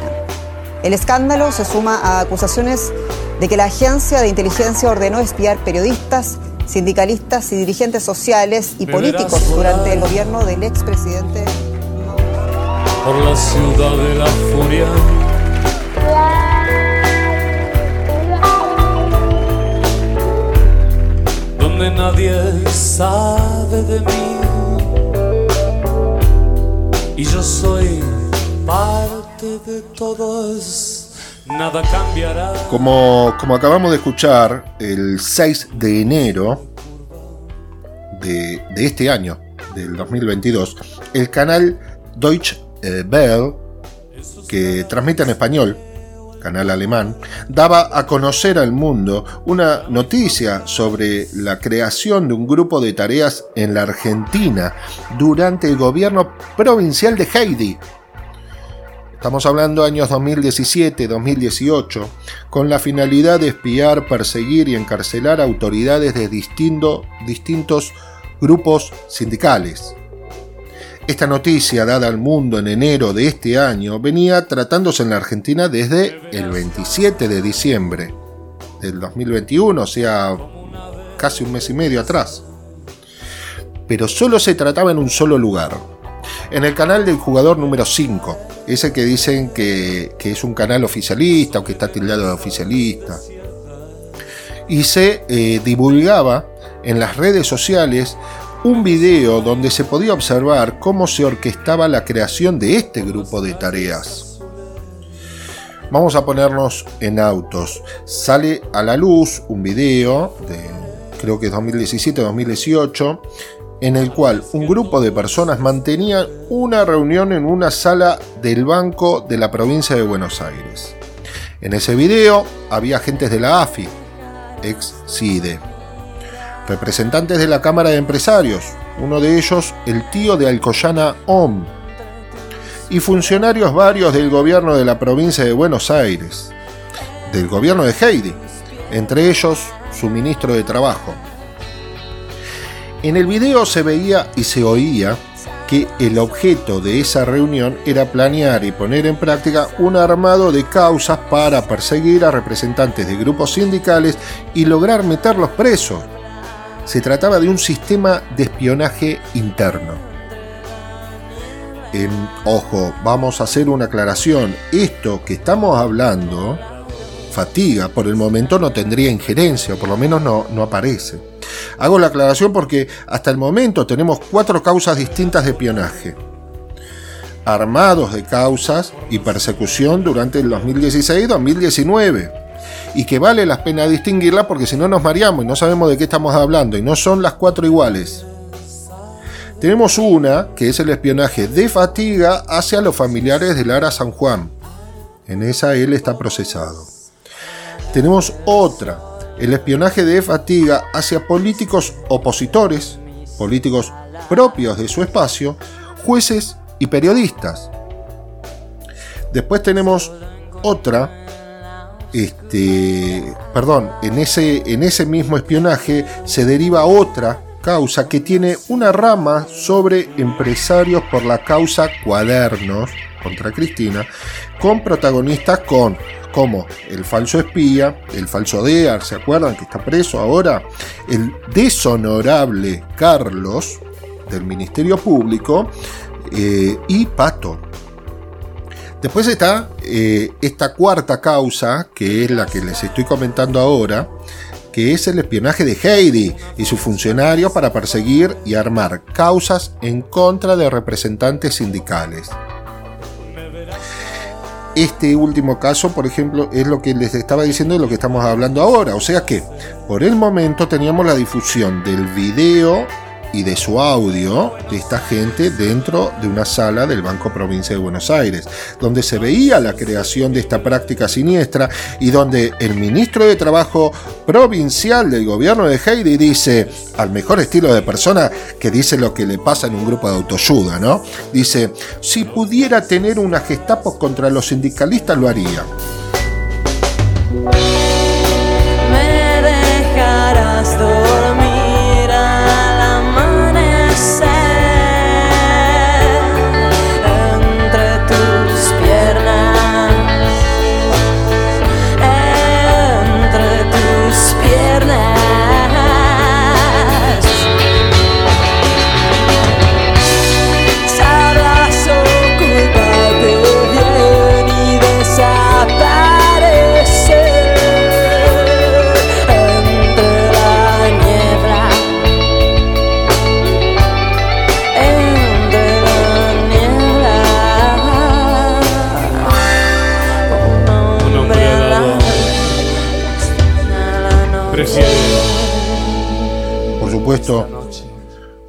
El escándalo se suma a acusaciones de que la agencia de inteligencia ordenó espiar periodistas, sindicalistas y dirigentes sociales y políticos durante el gobierno del expresidente. Por la ciudad de la furia. Donde nadie sabe de mí. Y yo soy parte de todos Como, acabamos de escuchar, el 6 de enero de, este año, del 2022, el canal Deutsche Bell, que transmite en español, canal alemán, daba a conocer al mundo una noticia sobre la creación de un grupo de tareas en la Argentina durante el gobierno provincial de Heidi, Estamos hablando años 2017-2018, con la finalidad de espiar, perseguir y encarcelar autoridades de distintos grupos sindicales. Esta noticia, dada al mundo en enero de este año, venía tratándose en la Argentina desde el 27 de diciembre del 2021, o sea, casi un mes y medio atrás. Pero solo se trataba en un solo lugar, en el canal del jugador número 5, ese que dicen que, es un canal oficialista o que está tildado de oficialista. Y se eh, divulgaba en las redes sociales un video donde se podía observar cómo se orquestaba la creación de este grupo de tareas. Vamos a ponernos en autos. Sale a la luz un video de creo que es 2017-2018 en el cual un grupo de personas mantenía una reunión en una sala del Banco de la provincia de Buenos Aires. En ese video había agentes de la AFI, ex CIDE, representantes de la Cámara de Empresarios, uno de ellos el tío de Alcoyana OM, y funcionarios varios del gobierno de la provincia de Buenos Aires, del gobierno de Heidi, entre ellos su ministro de Trabajo. En el video se veía y se oía que el objeto de esa reunión era planear y poner en práctica un armado de causas para perseguir a representantes de grupos sindicales y lograr meterlos presos. Se trataba de un sistema de espionaje interno. En, ojo, vamos a hacer una aclaración. Esto que estamos hablando, fatiga, por el momento no tendría injerencia, o por lo menos no, no aparece. Hago la aclaración porque hasta el momento tenemos cuatro causas distintas de espionaje. Armados de causas y persecución durante el 2016-2019. Y que vale la pena distinguirla porque si no nos mareamos y no sabemos de qué estamos hablando y no son las cuatro iguales. Tenemos una, que es el espionaje de fatiga hacia los familiares de Lara San Juan. En esa él está procesado. Tenemos otra, el espionaje de fatiga hacia políticos opositores, políticos propios de su espacio, jueces y periodistas. Después tenemos otra, este, perdón, en ese, en ese mismo espionaje se deriva otra causa que tiene una rama sobre empresarios por la causa Cuadernos contra Cristina, con protagonistas con como el falso espía, el falso DEAR, ¿se acuerdan que está preso ahora? El deshonorable Carlos del Ministerio Público eh, y Pato. Después está eh, esta cuarta causa, que es la que les estoy comentando ahora, que es el espionaje de Heidi y sus funcionarios para perseguir y armar causas en contra de representantes sindicales. Este último caso, por ejemplo, es lo que les estaba diciendo y lo que estamos hablando ahora. O sea que, por el momento teníamos la difusión del video y de su audio de esta gente dentro de una sala del Banco Provincia de Buenos Aires, donde se veía la creación de esta práctica siniestra y donde el ministro de Trabajo provincial del gobierno de Heidi dice, al mejor estilo de persona que dice lo que le pasa en un grupo de autoayuda, ¿no? Dice, si pudiera tener una gestapo contra los sindicalistas lo haría.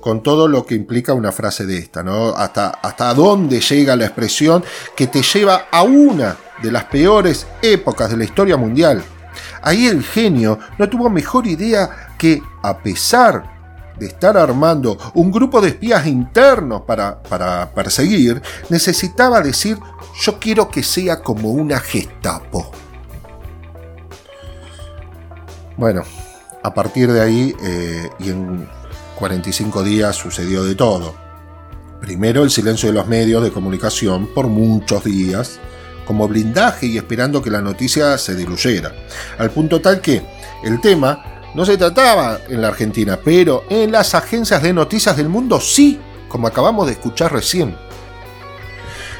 Con todo lo que implica una frase de esta, ¿no? Hasta, hasta dónde llega la expresión que te lleva a una de las peores épocas de la historia mundial. Ahí el genio no tuvo mejor idea que, a pesar de estar armando un grupo de espías internos para, para perseguir, necesitaba decir, yo quiero que sea como una Gestapo. Bueno, a partir de ahí eh, y en 45 días sucedió de todo. Primero el silencio de los medios de comunicación por muchos días, como blindaje y esperando que la noticia se diluyera, al punto tal que el tema no se trataba en la Argentina, pero en las agencias de noticias del mundo sí, como acabamos de escuchar recién.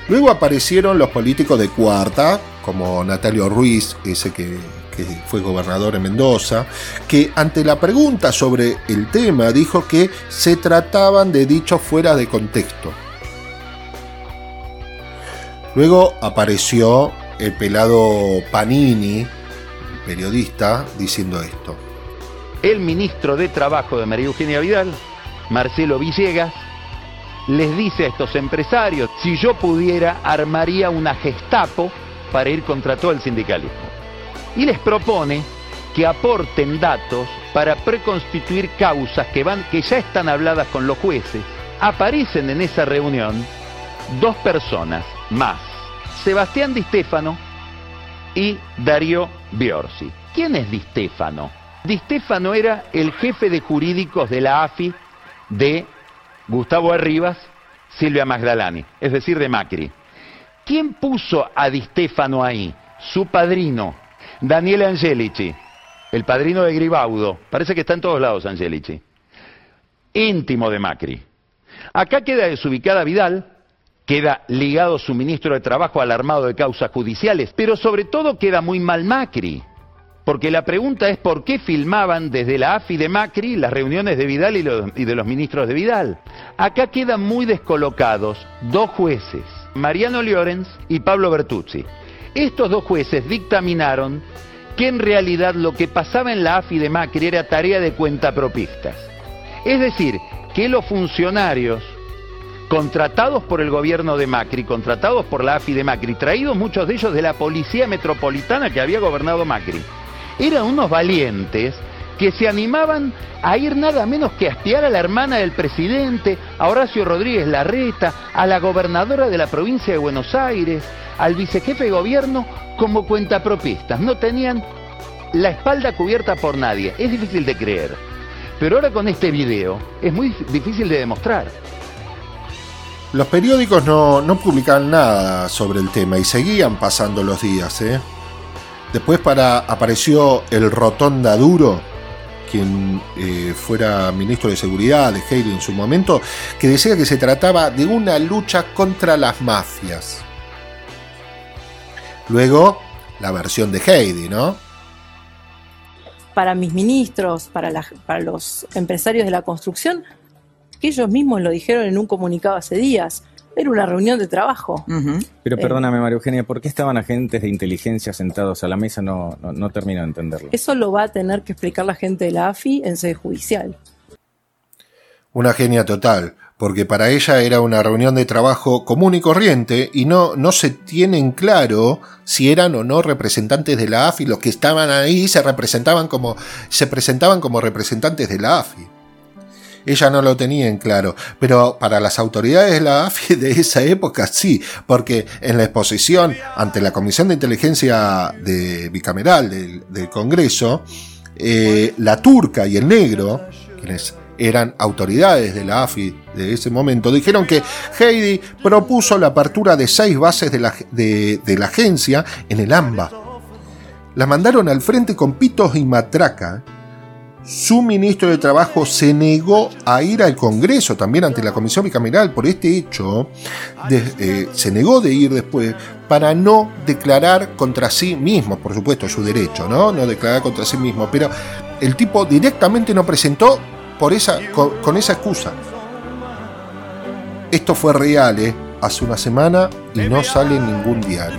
Luego aparecieron los políticos de cuarta, como Natalio Ruiz, ese que que fue gobernador en Mendoza, que ante la pregunta sobre el tema dijo que se trataban de dichos fuera de contexto. Luego apareció el pelado Panini, periodista, diciendo esto. El ministro de Trabajo de María Eugenia Vidal, Marcelo Villegas, les dice a estos empresarios, si yo pudiera, armaría una gestapo para ir contra todo el sindicalismo. Y les propone que aporten datos para preconstituir causas que, van, que ya están habladas con los jueces. Aparecen en esa reunión dos personas más, Sebastián Di Stefano y Darío Biorsi. ¿Quién es Di Stefano? Di Stefano era el jefe de jurídicos de la AFI de Gustavo Arribas, Silvia Magdalani, es decir, de Macri. ¿Quién puso a Di Stefano ahí? Su padrino, Daniel Angelici, el padrino de Gribaudo. Parece que está en todos lados Angelici. Íntimo de Macri. Acá queda desubicada Vidal, queda ligado su ministro de Trabajo al armado de causas judiciales, pero sobre todo queda muy mal Macri. Porque la pregunta es por qué filmaban desde la AFI de Macri las reuniones de Vidal y, de los ministros de Vidal. Acá quedan muy descolocados dos jueces, Mariano Llorens y Pablo Bertuzzi. Estos dos jueces dictaminaron que en realidad lo que pasaba en la AFI de Macri era tarea de cuentapropistas. Es decir, que los funcionarios contratados por el gobierno de Macri, contratados por la AFI de Macri, traídos muchos de ellos de la policía metropolitana que había gobernado Macri, eran unos valientes que se animaban a ir nada menos que a espiar a la hermana del presidente, a Horacio Rodríguez Larreta, a la gobernadora de la provincia de Buenos Aires, al vicejefe de gobierno como cuentapropistas. No tenían la espalda cubierta por nadie. Es difícil de creer. Pero ahora con este video es muy difícil de demostrar. Los periódicos no, no publicaban nada sobre el tema y seguían pasando los días. ¿eh? Después para, apareció el Rotonda Duro, quien eh, fuera ministro de Seguridad de Heidi en su momento, que decía que se trataba de una lucha contra las mafias. Luego, la versión de Heidi, ¿no? Para mis ministros, para los empresarios de la construcción, que ellos mismos lo dijeron en un comunicado hace días, era una reunión de trabajo. Pero eh, perdóname, María Eugenia, ¿por qué estaban agentes de inteligencia sentados a la mesa? No, no, termino de entenderlo. Eso lo va a tener que explicar la gente de la AFI en sede judicial. Una genia total, porque para ella era una reunión de trabajo común y corriente y no, no se tienen claro si eran o no representantes de la AFI. Los que estaban ahí se representaban como, se presentaban como representantes de la AFI ella no lo tenía en claro, pero para las autoridades de la AFI de esa época sí, porque en la exposición ante la Comisión de Inteligencia de Bicameral del, Congreso, eh, la turca y el negro, quienes eran autoridades de la AFI de ese momento, dijeron que Heidi propuso la apertura de seis bases de la, de la agencia en el AMBA. La mandaron al frente con pitos y matraca su ministro de Trabajo se negó a ir al Congreso también ante la Comisión Bicameral por este hecho, eh, se negó de ir después para no declarar contra sí mismo, por supuesto, su derecho, ¿no? No declarar contra sí mismo, pero el tipo directamente no presentó por esa, con, esa excusa. Esto fue real, ¿eh? Hace una semana y no sale en ningún diario.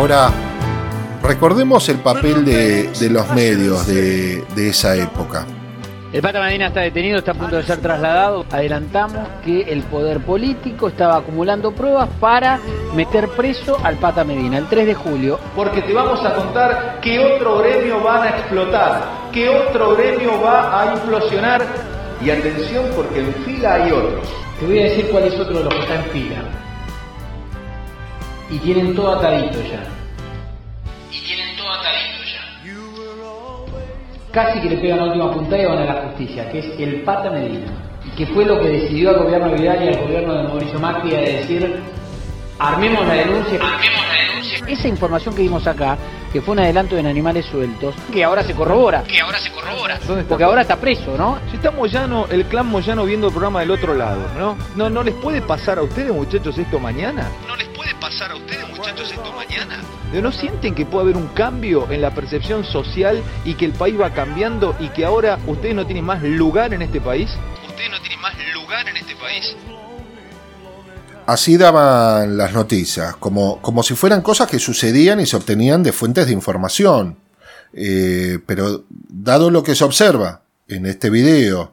Ahora recordemos el papel de, de los medios de, de esa época. El Pata Medina está detenido, está a punto de ser trasladado. Adelantamos que el poder político estaba acumulando pruebas para meter preso al Pata Medina el 3 de julio. Porque te vamos a contar qué otro gremio van a explotar, qué otro gremio va a implosionar. Y atención porque en fila hay otros. Te voy a decir cuál es otro de los que está en fila. Y tienen todo atadito ya. Y tienen todo atadito ya. Casi que le pegan la última puntada y van a la justicia, que es el Pata Medina. Y que fue lo que decidió al gobierno de Vidal y al gobierno de Mauricio Macri a decir, armemos la denuncia. Armemos la denuncia. Esa información que vimos acá, que fue un adelanto en animales sueltos, que ahora se corrobora. Que ahora se corrobora. Porque ahora está preso, ¿no? Si está Moyano, el clan Moyano viendo el programa del otro lado, ¿no? ¿No, no les puede pasar a ustedes, muchachos, esto mañana? ¿No les puede pasar a ustedes, muchachos, esto mañana? ¿No sienten que puede haber un cambio en la percepción social y que el país va cambiando y que ahora ustedes no tienen más lugar en este país? ¿Ustedes no tienen más lugar en este país? Así daban las noticias, como, como si fueran cosas que sucedían y se obtenían de fuentes de información. Eh, pero dado lo que se observa en este video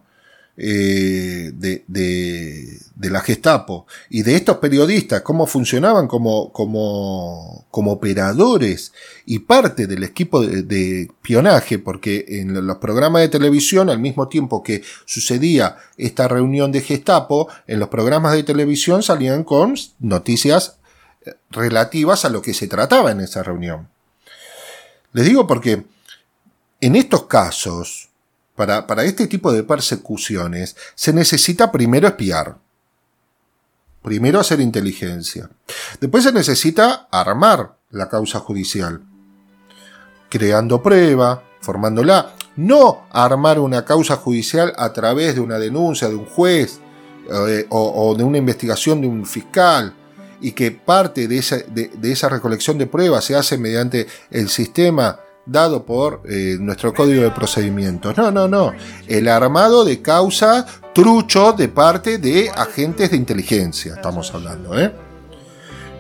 eh, de, de, de, la Gestapo y de estos periodistas, cómo funcionaban como, como, como operadores y parte del equipo de, de, espionaje, porque en los programas de televisión, al mismo tiempo que sucedía esta reunión de Gestapo, en los programas de televisión salían con noticias relativas a lo que se trataba en esa reunión. Les digo porque en estos casos, para, para este tipo de persecuciones se necesita primero espiar. Primero hacer inteligencia. Después se necesita armar la causa judicial. Creando prueba, formándola. No armar una causa judicial a través de una denuncia de un juez eh, o, de una investigación de un fiscal y que parte de esa, de esa recolección de pruebas se hace mediante el sistema dado por eh, nuestro código de procedimientos. No, no, no. El armado de causa trucho de parte de agentes de inteligencia, estamos hablando. ¿eh?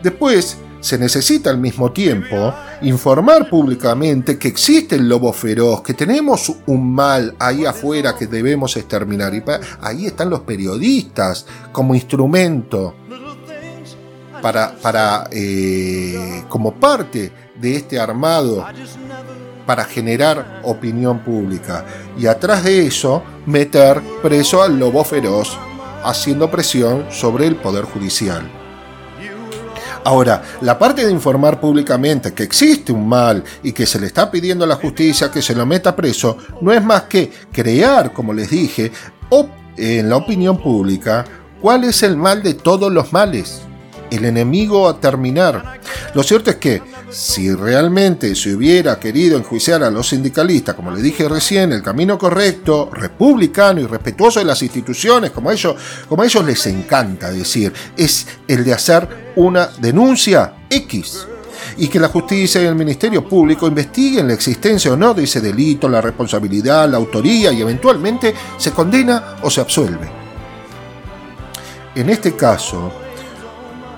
Después, se necesita al mismo tiempo informar públicamente que existe el lobo feroz, que tenemos un mal ahí afuera que debemos exterminar. Y ahí están los periodistas como instrumento para, para eh, como parte de este armado para generar opinión pública y atrás de eso meter preso al lobo feroz, haciendo presión sobre el Poder Judicial. Ahora, la parte de informar públicamente que existe un mal y que se le está pidiendo a la justicia que se lo meta preso, no es más que crear, como les dije, en la opinión pública, cuál es el mal de todos los males el enemigo a terminar. Lo cierto es que si realmente se hubiera querido enjuiciar a los sindicalistas, como le dije recién, el camino correcto, republicano y respetuoso de las instituciones, como a ellos, como a ellos les encanta decir, es el de hacer una denuncia X y que la justicia y el Ministerio Público investiguen la existencia o no de ese delito, la responsabilidad, la autoría y eventualmente se condena o se absuelve. En este caso,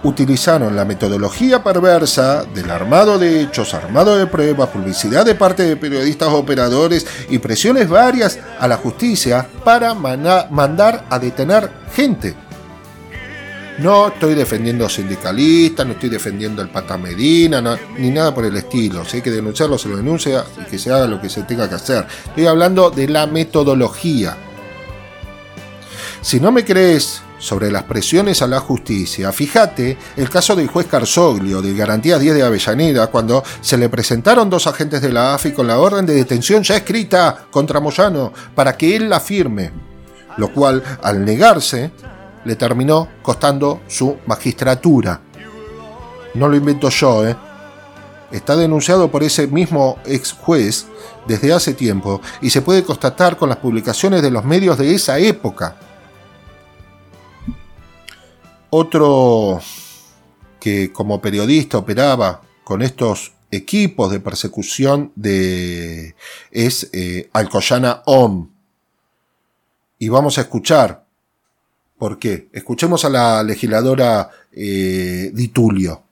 utilizaron la metodología perversa del armado de hechos, armado de pruebas, publicidad de parte de periodistas operadores y presiones varias a la justicia para mandar a detener gente. No estoy defendiendo sindicalistas, no estoy defendiendo el pata Medina, ni nada por el estilo. Si hay que denunciarlo, se lo denuncia y que se haga lo que se tenga que hacer. Estoy hablando de la metodología. Si no me crees sobre las presiones a la justicia, fíjate el caso del juez Carsoglio de Garantías 10 de Avellaneda, cuando se le presentaron dos agentes de la AFI con la orden de detención ya escrita contra Moyano para que él la firme, lo cual, al negarse, le terminó costando su magistratura. No lo invento yo, ¿eh? Está denunciado por ese mismo ex juez desde hace tiempo y se puede constatar con las publicaciones de los medios de esa época. Otro que como periodista operaba con estos equipos de persecución de, es eh, Alcoyana OM. Y vamos a escuchar por qué. Escuchemos a la legisladora eh, Ditulio.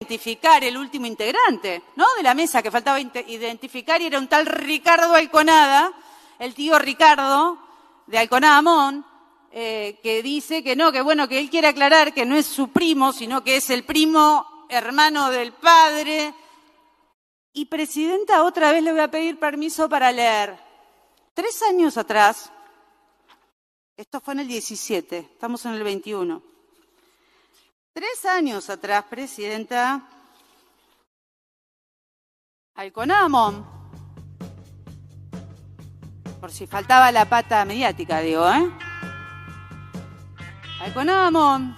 identificar el último integrante, ¿no? De la mesa que faltaba identificar y era un tal Ricardo Alconada, el tío Ricardo de Alconada Amón, eh, que dice que no, que bueno, que él quiere aclarar que no es su primo, sino que es el primo hermano del padre. Y presidenta, otra vez le voy a pedir permiso para leer. Tres años atrás, esto fue en el 17, estamos en el 21. Tres años atrás, presidenta, Alconamon, por si faltaba la pata mediática, digo, ¿eh? Alconamon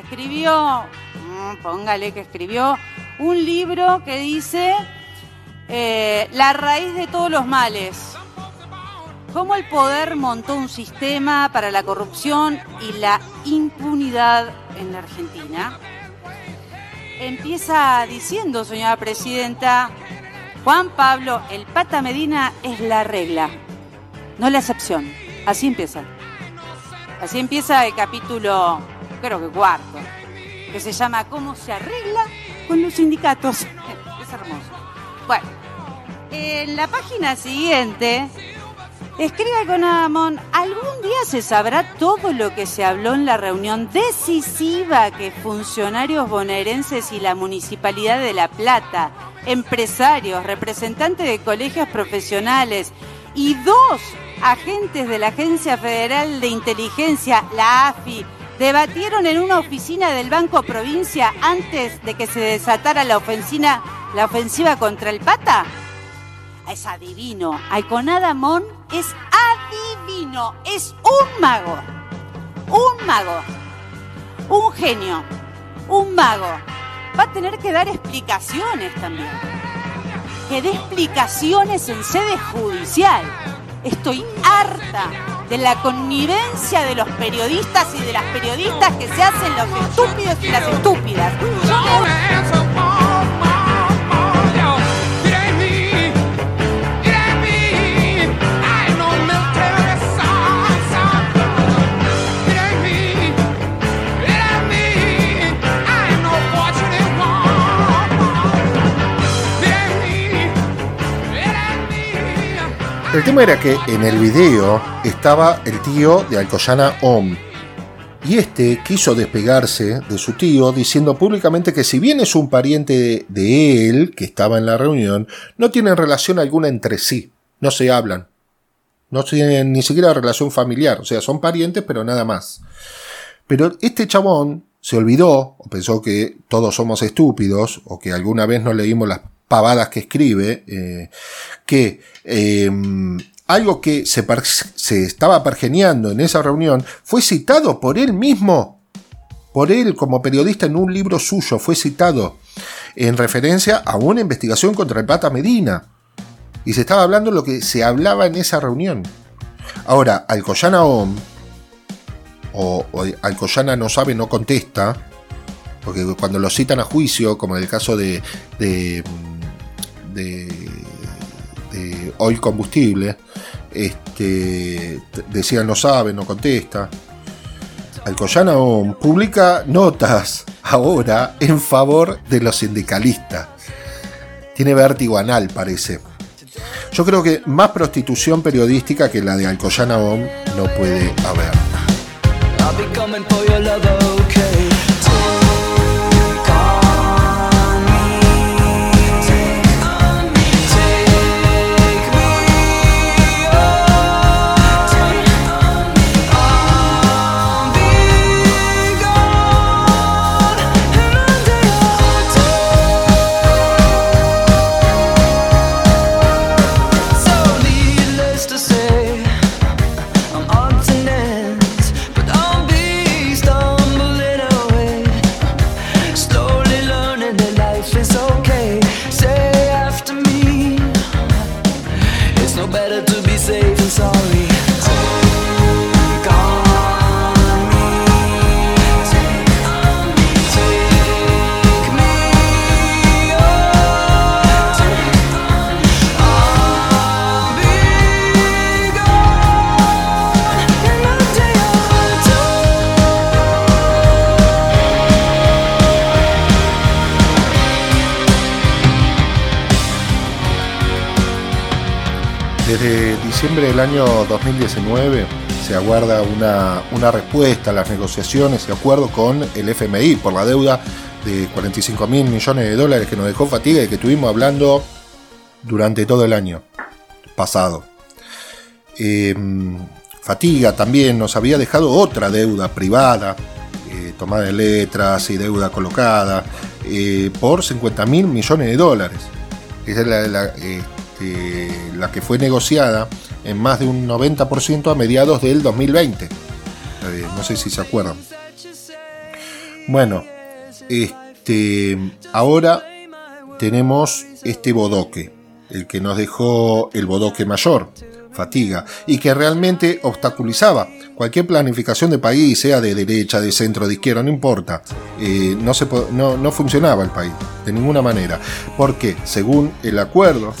escribió, mm, póngale que escribió, un libro que dice eh, La raíz de todos los males. Cómo el poder montó un sistema para la corrupción y la impunidad en la Argentina. Empieza diciendo, señora presidenta, Juan Pablo, el pata Medina es la regla, no la excepción. Así empieza. Así empieza el capítulo, creo que cuarto, que se llama ¿Cómo se arregla con los sindicatos? Es hermoso. Bueno, en la página siguiente escribe con Amon, algún día se sabrá todo lo que se habló en la reunión decisiva que funcionarios bonaerenses y la Municipalidad de La Plata, empresarios, representantes de colegios profesionales y dos agentes de la Agencia Federal de Inteligencia, la AFI, debatieron en una oficina del Banco Provincia antes de que se desatara la ofensiva, la ofensiva contra el Pata? Es adivino. Alconada Mon es adivino. Es un mago. Un mago. Un genio. Un mago. Va a tener que dar explicaciones también. Que dé explicaciones en sede judicial. Estoy harta de la connivencia de los periodistas y de las periodistas que se hacen los estúpidos y las estúpidas. El tema era que en el video estaba el tío de Alcoyana Om. Y este quiso despegarse de su tío diciendo públicamente que si bien es un pariente de él, que estaba en la reunión, no tienen relación alguna entre sí. No se hablan. No tienen ni siquiera relación familiar. O sea, son parientes, pero nada más. Pero este chabón se olvidó, o pensó que todos somos estúpidos, o que alguna vez no leímos las pavadas que escribe, eh, que eh, algo que se, se estaba pergeneando en esa reunión fue citado por él mismo, por él como periodista en un libro suyo, fue citado en referencia a una investigación contra el Pata Medina. Y se estaba hablando lo que se hablaba en esa reunión. Ahora, Alcoyana OM, o, o Alcoyana no sabe, no contesta, porque cuando lo citan a juicio, como en el caso de, de, de Oil Combustible, este, decían no sabe, no contesta. Alcoyana OM publica notas ahora en favor de los sindicalistas. Tiene vértigo anal, parece. Yo creo que más prostitución periodística que la de Alcoyana no puede haber. Año 2019 se aguarda una, una respuesta a las negociaciones y acuerdo con el FMI por la deuda de 45 mil millones de dólares que nos dejó fatiga y que estuvimos hablando durante todo el año pasado. Em, fatiga también nos había dejado otra deuda privada, eh, tomada de letras y deuda colocada, eh, por 50 mil millones de dólares. Esa es la, la, que fue negociada en más de un 90% a mediados del 2020. Eh, no sé si se acuerdan. Bueno, este, ahora tenemos este bodoque, el que nos dejó el bodoque mayor, fatiga, y que realmente obstaculizaba cualquier planificación de país, sea de derecha, de centro, de izquierda, no importa. Eh, no, se, no, no funcionaba el país, de ninguna manera, porque según el acuerdo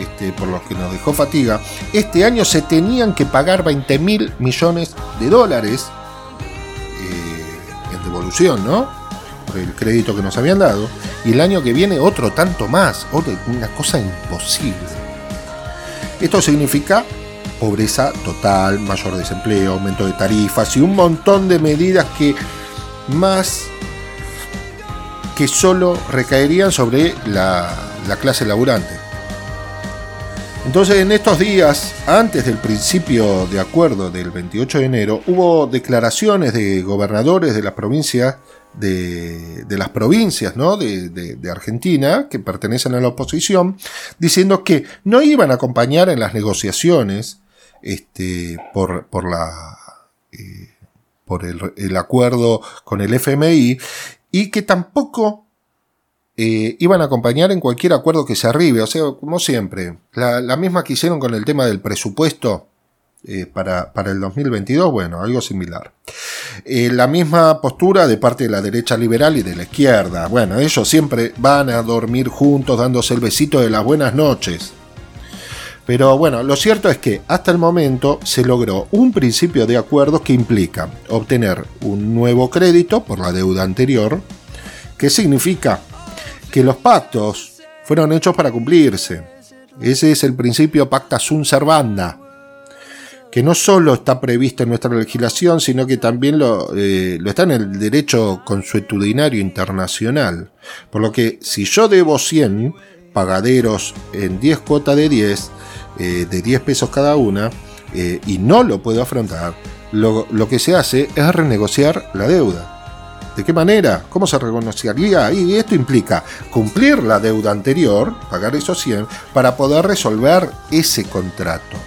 este, por los que nos dejó fatiga, este año se tenían que pagar 20 mil millones de dólares eh, en devolución, ¿no? el crédito que nos habían dado, y el año que viene otro tanto más, una cosa imposible. Esto significa pobreza total, mayor desempleo, aumento de tarifas y un montón de medidas que más que solo recaerían sobre la, la clase laburante. Entonces en estos días, antes del principio de acuerdo del 28 de enero, hubo declaraciones de gobernadores de las provincias de, las provincias ¿no? de, Argentina que pertenecen a la oposición, diciendo que no iban a acompañar en las negociaciones este, por, la, eh, por el, acuerdo con el FMI y que tampoco eh, iban a acompañar en cualquier acuerdo que se arribe. O sea, como siempre, la, misma que hicieron con el tema del presupuesto eh, para, para, el 2022, bueno, algo similar. Eh, la misma postura de parte de la derecha liberal y de la izquierda. Bueno, ellos siempre van a dormir juntos dándose el besito de las buenas noches. Pero bueno, lo cierto es que hasta el momento se logró un principio de acuerdo que implica obtener un nuevo crédito por la deuda anterior, que significa que los pactos fueron hechos para cumplirse. Ese es el principio pacta sunt servanda que no solo está previsto en nuestra legislación, sino que también lo, eh, lo, está en el derecho consuetudinario internacional. Por lo que si yo debo 100 pagaderos en 10 cuotas de 10, eh, de 10 pesos cada una, eh, y no lo puedo afrontar, lo, lo, que se hace es renegociar la deuda. ¿De qué manera? ¿Cómo se renegociaría? Y esto implica cumplir la deuda anterior, pagar esos 100, para poder resolver ese contrato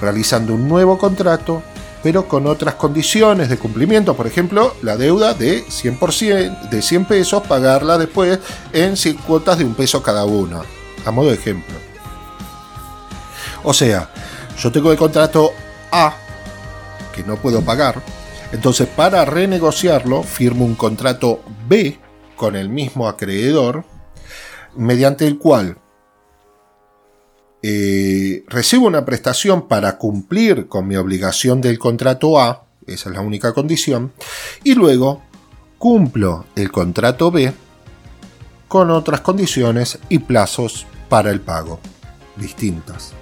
realizando un nuevo contrato, pero con otras condiciones de cumplimiento. Por ejemplo, la deuda de 100%, de 100 pesos, pagarla después en 100 cuotas de un peso cada uno, a modo de ejemplo. O sea, yo tengo el contrato A, que no puedo pagar, entonces para renegociarlo firmo un contrato B con el mismo acreedor, mediante el cual eh, recibo una prestación para cumplir con mi obligación del contrato A, esa es la única condición, y luego cumplo el contrato B con otras condiciones y plazos para el pago distintas.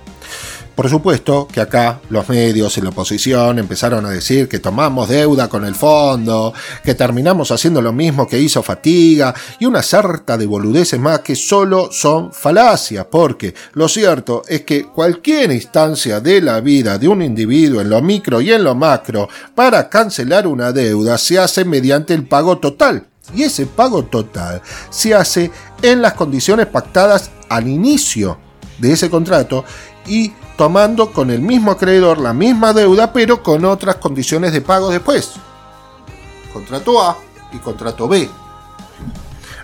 Por supuesto que acá los medios y la oposición empezaron a decir que tomamos deuda con el fondo, que terminamos haciendo lo mismo que hizo Fatiga y una sarta de boludeces más que solo son falacias, porque lo cierto es que cualquier instancia de la vida de un individuo en lo micro y en lo macro para cancelar una deuda se hace mediante el pago total. Y ese pago total se hace en las condiciones pactadas al inicio de ese contrato y tomando con el mismo acreedor la misma deuda, pero con otras condiciones de pago después. Contrato A y contrato B.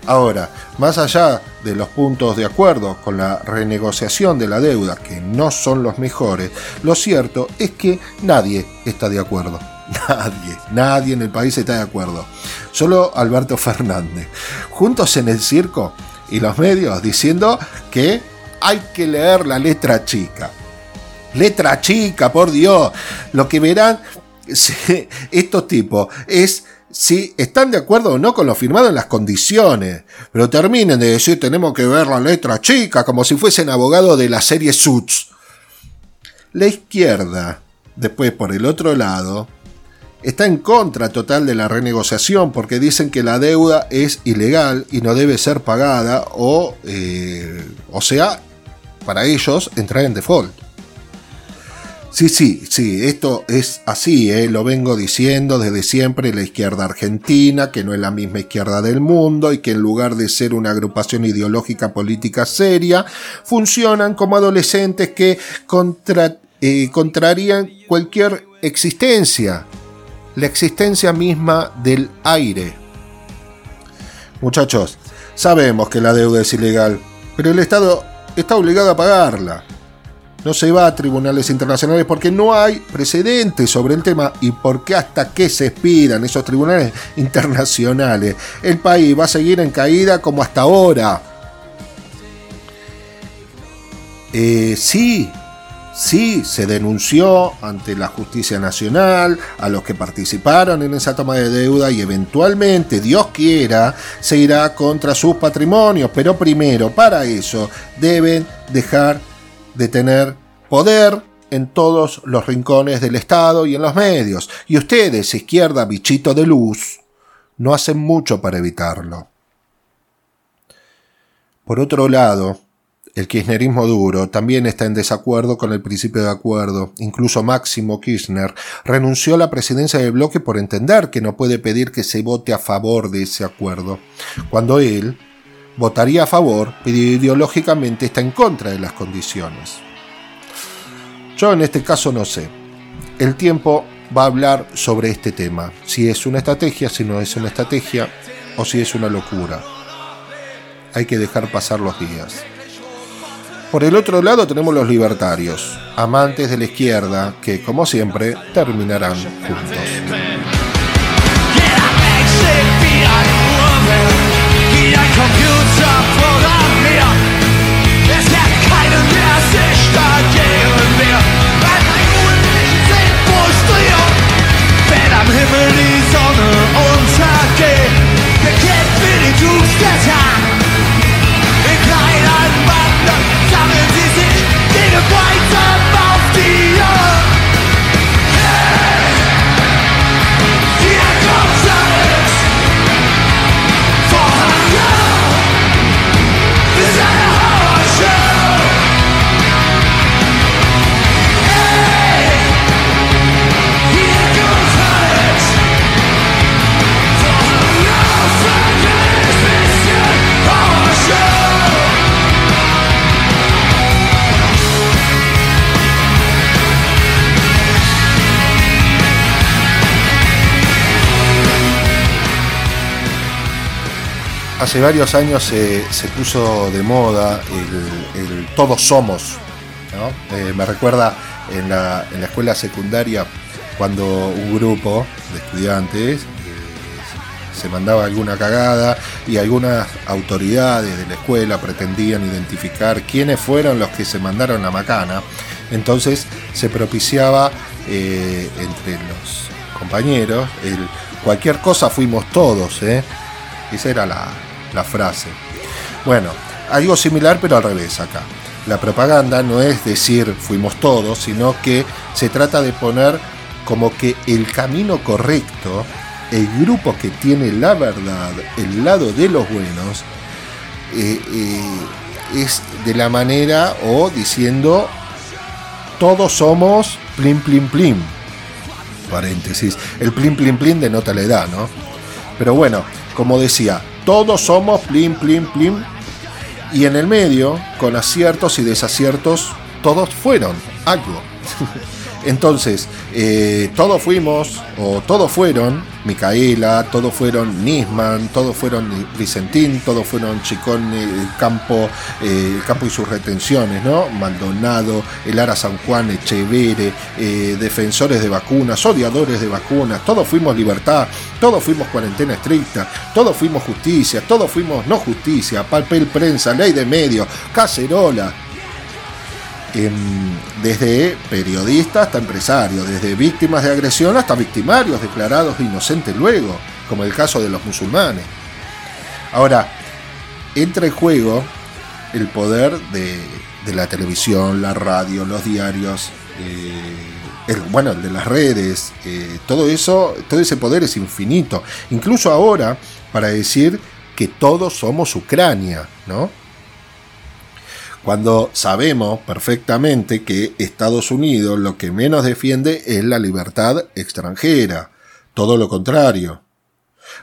Ahora, más allá de los puntos de acuerdo con la renegociación de la deuda, que no son los mejores, lo cierto es que nadie está de acuerdo. Nadie, nadie en el país está de acuerdo. Solo Alberto Fernández. Juntos en el circo y los medios diciendo que hay que leer la letra chica. Letra chica, por Dios. Lo que verán estos tipos es si están de acuerdo o no con lo firmado en las condiciones. Pero terminen de decir tenemos que ver la letra chica como si fuesen abogados de la serie Suits. La izquierda, después por el otro lado, está en contra total de la renegociación porque dicen que la deuda es ilegal y no debe ser pagada o, eh, o sea, para ellos entrar en default. Sí, sí, sí, esto es así, ¿eh? lo vengo diciendo desde siempre, la izquierda argentina, que no es la misma izquierda del mundo y que en lugar de ser una agrupación ideológica política seria, funcionan como adolescentes que eh, contrarían cualquier existencia, la existencia misma del aire. Muchachos, sabemos que la deuda es ilegal, pero el Estado está obligado a pagarla no se va a tribunales internacionales porque no hay precedentes sobre el tema y porque hasta que se expidan esos tribunales internacionales, el país va a seguir en caída como hasta ahora. Eh, sí, sí, se denunció ante la justicia nacional a los que participaron en esa toma de deuda y eventualmente, Dios quiera, se irá contra sus patrimonios, pero primero, para eso, deben dejar de tener poder en todos los rincones del Estado y en los medios. Y ustedes, izquierda bichito de luz, no hacen mucho para evitarlo. Por otro lado, el kirchnerismo duro también está en desacuerdo con el principio de acuerdo. Incluso Máximo Kirchner renunció a la presidencia del bloque por entender que no puede pedir que se vote a favor de ese acuerdo, cuando él votaría a favor, pero ideológicamente está en contra de las condiciones. Yo en este caso no sé. El tiempo va a hablar sobre este tema, si es una estrategia, si no es una estrategia o si es una locura. Hay que dejar pasar los días. Por el otro lado tenemos los libertarios, amantes de la izquierda, que como siempre terminarán juntos. Hace varios años se, puso de moda el, todos somos. Eh, me recuerda en la, escuela secundaria cuando un grupo de estudiantes eh, se mandaba alguna cagada y algunas autoridades de la escuela pretendían identificar quiénes fueron los que se mandaron la macana. Entonces se propiciaba eh, entre los compañeros el cualquier cosa fuimos todos. Esa era la, la frase. Bueno, algo similar pero al revés acá. La propaganda no es decir fuimos todos, sino que se trata de poner como que el camino correcto, el grupo que tiene la verdad, el lado de los buenos, eh, eh, es de la manera o diciendo todos somos plim plim plim. Paréntesis. El plim plim plim denota la edad, ¿no? Pero bueno, como decía, todos somos plim plim plim. Y en el medio, con aciertos y desaciertos, todos fueron algo. Entonces, eh, todos fuimos, o todos fueron, Micaela, todos fueron Nisman, todos fueron Vicentín, todos fueron Chicón, el campo, eh, el campo y sus retenciones, ¿no? Maldonado, el Ara San Juan, Echevere, eh, defensores de vacunas, odiadores de vacunas, todos fuimos libertad, todos fuimos cuarentena estricta, todos fuimos justicia, todos fuimos no justicia, papel prensa, ley de medios, cacerola, desde periodistas hasta empresarios, desde víctimas de agresión hasta victimarios declarados inocentes luego, como el caso de los musulmanes. Ahora, entra en juego el poder de, la televisión, la radio, los diarios, eh, bueno, el de las redes, eh, todo eso, todo ese poder es infinito. Incluso ahora, para decir que todos somos Ucrania, ¿no? Cuando sabemos perfectamente que Estados Unidos lo que menos defiende es la libertad extranjera, todo lo contrario.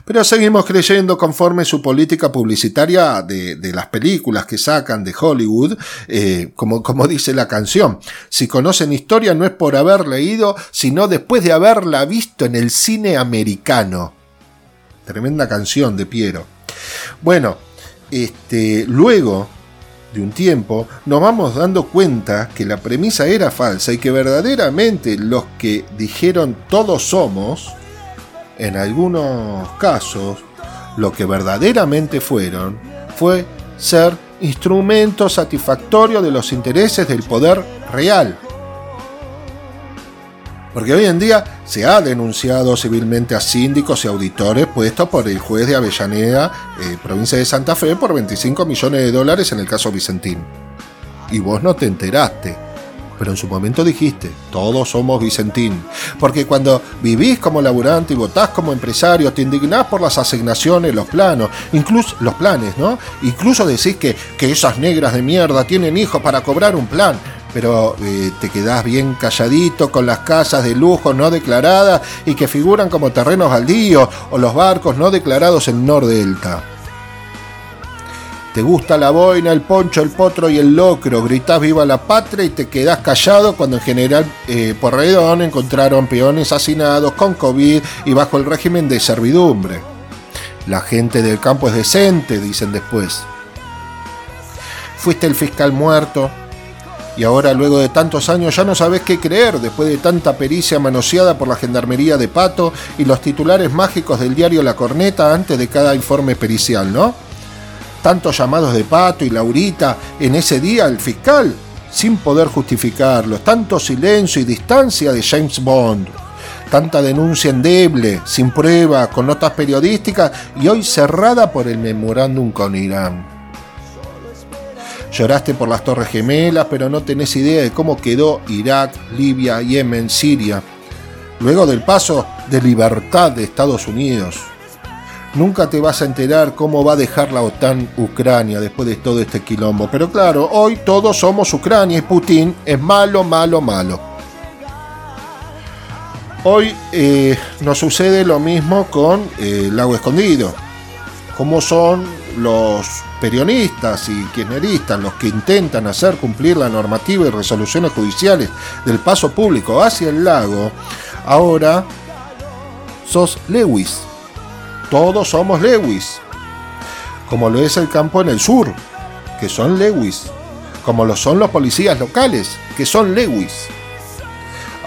Pero seguimos creyendo conforme su política publicitaria de, las películas que sacan de Hollywood, eh, como, como dice la canción. Si conocen historia no es por haber leído, sino después de haberla visto en el cine americano. Tremenda canción de Piero. Bueno, este, luego de un tiempo, nos vamos dando cuenta que la premisa era falsa y que verdaderamente los que dijeron todos somos, en algunos casos, lo que verdaderamente fueron fue ser instrumento satisfactorio de los intereses del poder real. Porque hoy en día se ha denunciado civilmente a síndicos y auditores puestos por el juez de Avellaneda, eh, provincia de Santa Fe, por 25 millones de dólares en el caso Vicentín. Y vos no te enteraste. Pero en su momento dijiste, todos somos Vicentín. Porque cuando vivís como laburante y votás como empresario, te indignás por las asignaciones, los planos, incluso los planes, ¿no? Incluso decís que, que esas negras de mierda tienen hijos para cobrar un plan pero eh, te quedás bien calladito con las casas de lujo no declaradas y que figuran como terrenos baldíos o los barcos no declarados en Nordelta. Te gusta la boina, el poncho, el potro y el locro, gritás viva la patria y te quedás callado cuando en general eh, por Redón encontraron peones hacinados con COVID y bajo el régimen de servidumbre. La gente del campo es decente, dicen después. Fuiste el fiscal muerto, y ahora, luego de tantos años, ya no sabes qué creer después de tanta pericia manoseada por la Gendarmería de Pato y los titulares mágicos del diario La Corneta antes de cada informe pericial, ¿no? Tantos llamados de Pato y Laurita en ese día al fiscal, sin poder justificarlos, tanto silencio y distancia de James Bond, tanta denuncia endeble, sin prueba, con notas periodísticas y hoy cerrada por el memorándum con Irán. Lloraste por las Torres Gemelas, pero no tenés idea de cómo quedó Irak, Libia, Yemen, Siria, luego del paso de libertad de Estados Unidos. Nunca te vas a enterar cómo va a dejar la OTAN Ucrania después de todo este quilombo. Pero claro, hoy todos somos Ucrania y Putin es malo, malo, malo. Hoy eh, nos sucede lo mismo con eh, el Lago Escondido. ¿Cómo son los peronistas y kirchneristas los que intentan hacer cumplir la normativa y resoluciones judiciales del paso público hacia el lago, ahora sos Lewis. Todos somos Lewis. Como lo es el campo en el sur, que son Lewis. Como lo son los policías locales, que son Lewis.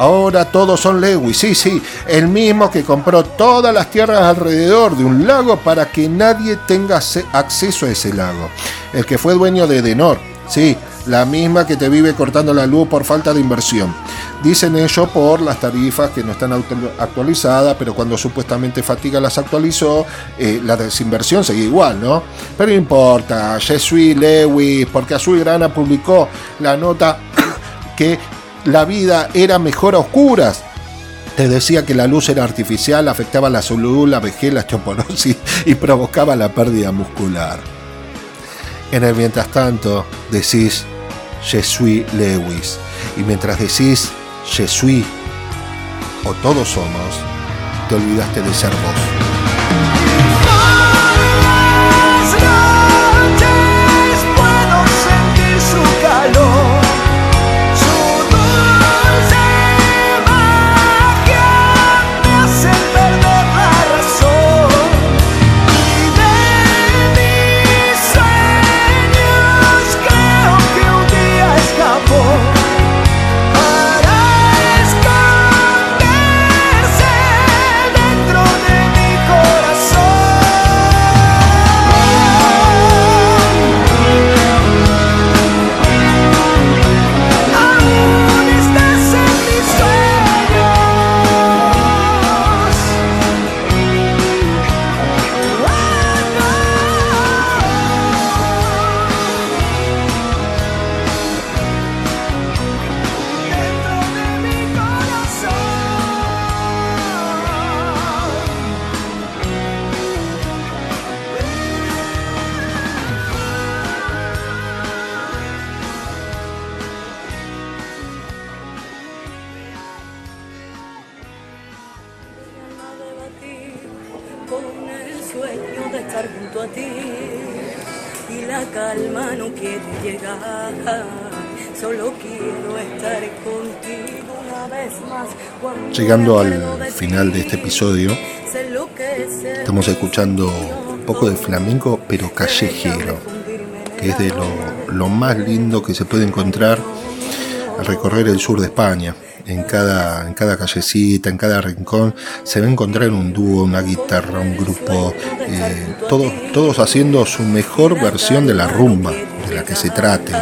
Ahora todos son Lewis, sí, sí, el mismo que compró todas las tierras alrededor de un lago para que nadie tenga acceso a ese lago. El que fue dueño de Denor, sí, la misma que te vive cortando la luz por falta de inversión. Dicen ello por las tarifas que no están actualizadas, pero cuando supuestamente Fatiga las actualizó, eh, la desinversión sigue igual, ¿no? Pero no importa, Jesui Lewis, porque Azul Grana publicó la nota que la vida era mejor a oscuras. Te decía que la luz era artificial, afectaba la salud, la vejez, la osteoporosis y provocaba la pérdida muscular. En el mientras tanto, decís Je suis Lewis. Y mientras decís Je suis o todos somos, te olvidaste de ser vos. Llegando al final de este episodio, estamos escuchando un poco de flamenco, pero callejero, que es de lo, lo más lindo que se puede encontrar al recorrer el sur de España. En cada, en cada callecita, en cada rincón, se va a encontrar un dúo, una guitarra, un grupo, eh, todos, todos haciendo su mejor versión de la rumba, de la que se trate.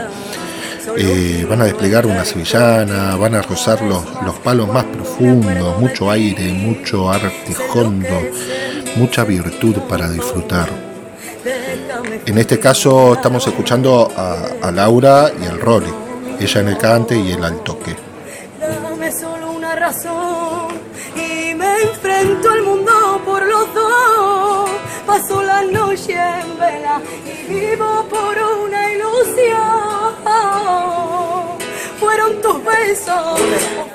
Eh, van a desplegar una sevillana, van a rozar los, los palos más profundos, mucho aire, mucho arte hondo, mucha virtud para disfrutar. En este caso estamos escuchando a, a Laura y al Rory, ella en el cante y él al toque. Dame solo una razón y me enfrento al mundo por los dos. Paso la noche en vela y vivo por una ilusión. Fueron tus besos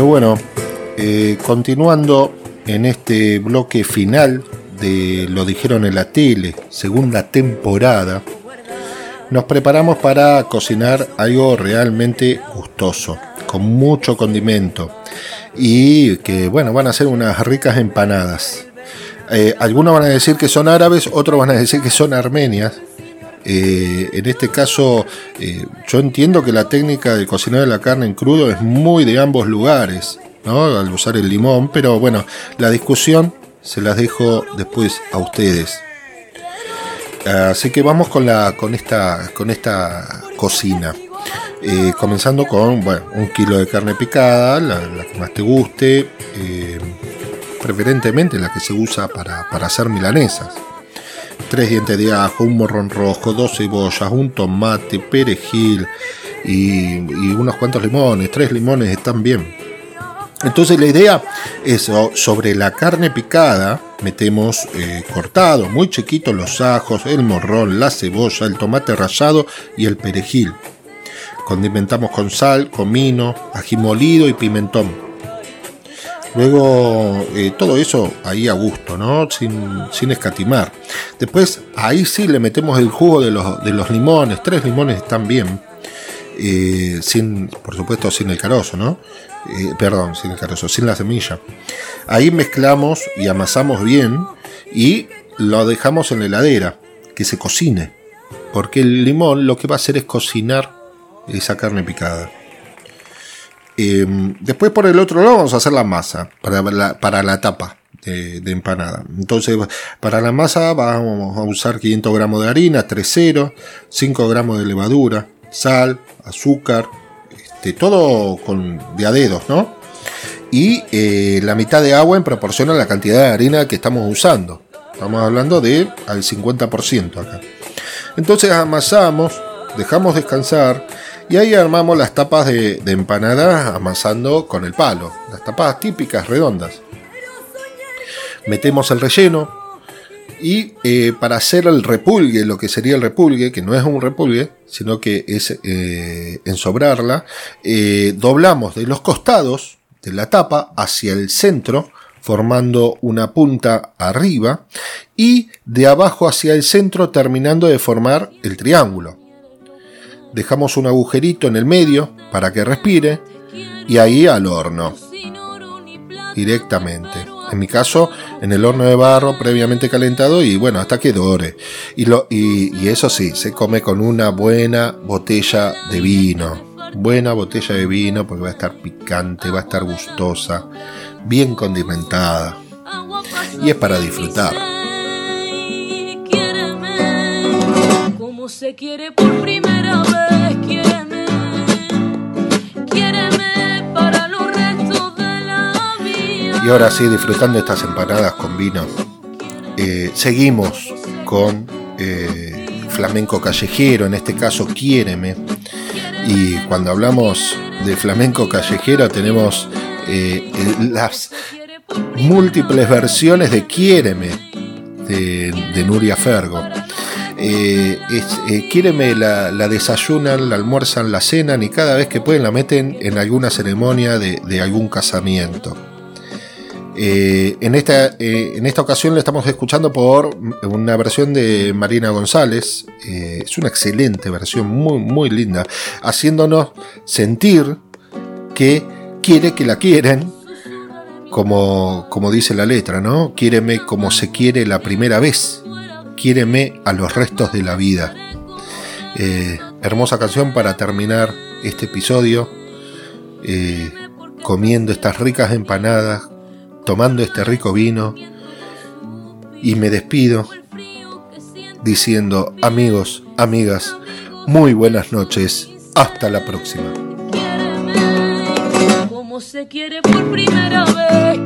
Pero bueno, eh, continuando en este bloque final de Lo dijeron en la tele, segunda temporada, nos preparamos para cocinar algo realmente gustoso, con mucho condimento y que bueno, van a ser unas ricas empanadas. Eh, algunos van a decir que son árabes, otros van a decir que son armenias. Eh, en este caso, eh, yo entiendo que la técnica de cocinar la carne en crudo es muy de ambos lugares. Al usar el limón, pero bueno, la discusión se las dejo después a ustedes. Así que vamos con la con esta con esta cocina. Eh, comenzando con un kilo de carne picada, la, la que más te guste, preferentemente la que se usa para, para hacer milanesas. Tres dientes de ajo, un morrón rojo, dos cebollas, un tomate, perejil y, unos cuantos limones. Tres limones están bien. Entonces la idea es sobre la carne picada, metemos eh, cortado, muy chiquitos los ajos, el morrón, la cebolla, el tomate rallado y el perejil. Condimentamos con sal, comino, ají molido y pimentón. Luego eh, todo eso ahí a gusto, ¿no? Sin, sin escatimar. Después ahí sí le metemos el jugo de los, de los limones. Tres limones están bien. Eh, sin, por supuesto, sin el carozo, ¿no? Eh, perdón, sin el carozo, sin la semilla. Ahí mezclamos y amasamos bien y lo dejamos en la heladera, que se cocine. Porque el limón lo que va a hacer es cocinar esa carne picada. Eh, después por el otro lado vamos a hacer la masa para la, para la tapa de, de empanada. Entonces para la masa vamos a usar 500 gramos de harina, 3-0, 5 gramos de levadura, sal, azúcar, este, todo con, de a dedos, ¿no? Y eh, la mitad de agua en proporción a la cantidad de harina que estamos usando. Estamos hablando de al 50% acá. Entonces amasamos, dejamos descansar y ahí armamos las tapas de, de empanada amasando con el palo. Las tapas típicas redondas. Metemos el relleno y eh, para hacer el repulgue, lo que sería el repulgue, que no es un repulgue, sino que es eh, ensobrarla, eh, doblamos de los costados de la tapa hacia el centro, formando una punta arriba, y de abajo hacia el centro terminando de formar el triángulo. Dejamos un agujerito en el medio para que respire y ahí al horno. Directamente. En mi caso, en el horno de barro previamente calentado y bueno, hasta que dore. Y, lo, y, y eso sí, se come con una buena botella de vino. Buena botella de vino porque va a estar picante, va a estar gustosa, bien condimentada. Y es para disfrutar. Se quiere por primera vez, quiéreme, quiéreme para los restos de la vida. Y ahora sí, disfrutando estas empanadas con vino, eh, seguimos con eh, flamenco callejero, en este caso Quiéreme. Y cuando hablamos de flamenco callejero tenemos eh, las múltiples versiones de Quiéreme de Nuria Fergo. Eh, eh, Quiéreme la, la, desayunan, la almuerzan, la cenan y cada vez que pueden la meten en alguna ceremonia de, algún casamiento. Eh, en, esta, eh, en esta ocasión le estamos escuchando por una versión de Marina González. Es una excelente versión, muy, muy linda, haciéndonos sentir que quiere que la quieren, como, como dice la letra, ¿no? Quiéreme como se quiere la primera vez, quiéreme a los restos de la vida. hermosa canción para terminar este episodio, comiendo estas ricas empanadas tomando este rico vino y me despido diciendo amigos, amigas, muy buenas noches, hasta la próxima. Se quiere por primera vez,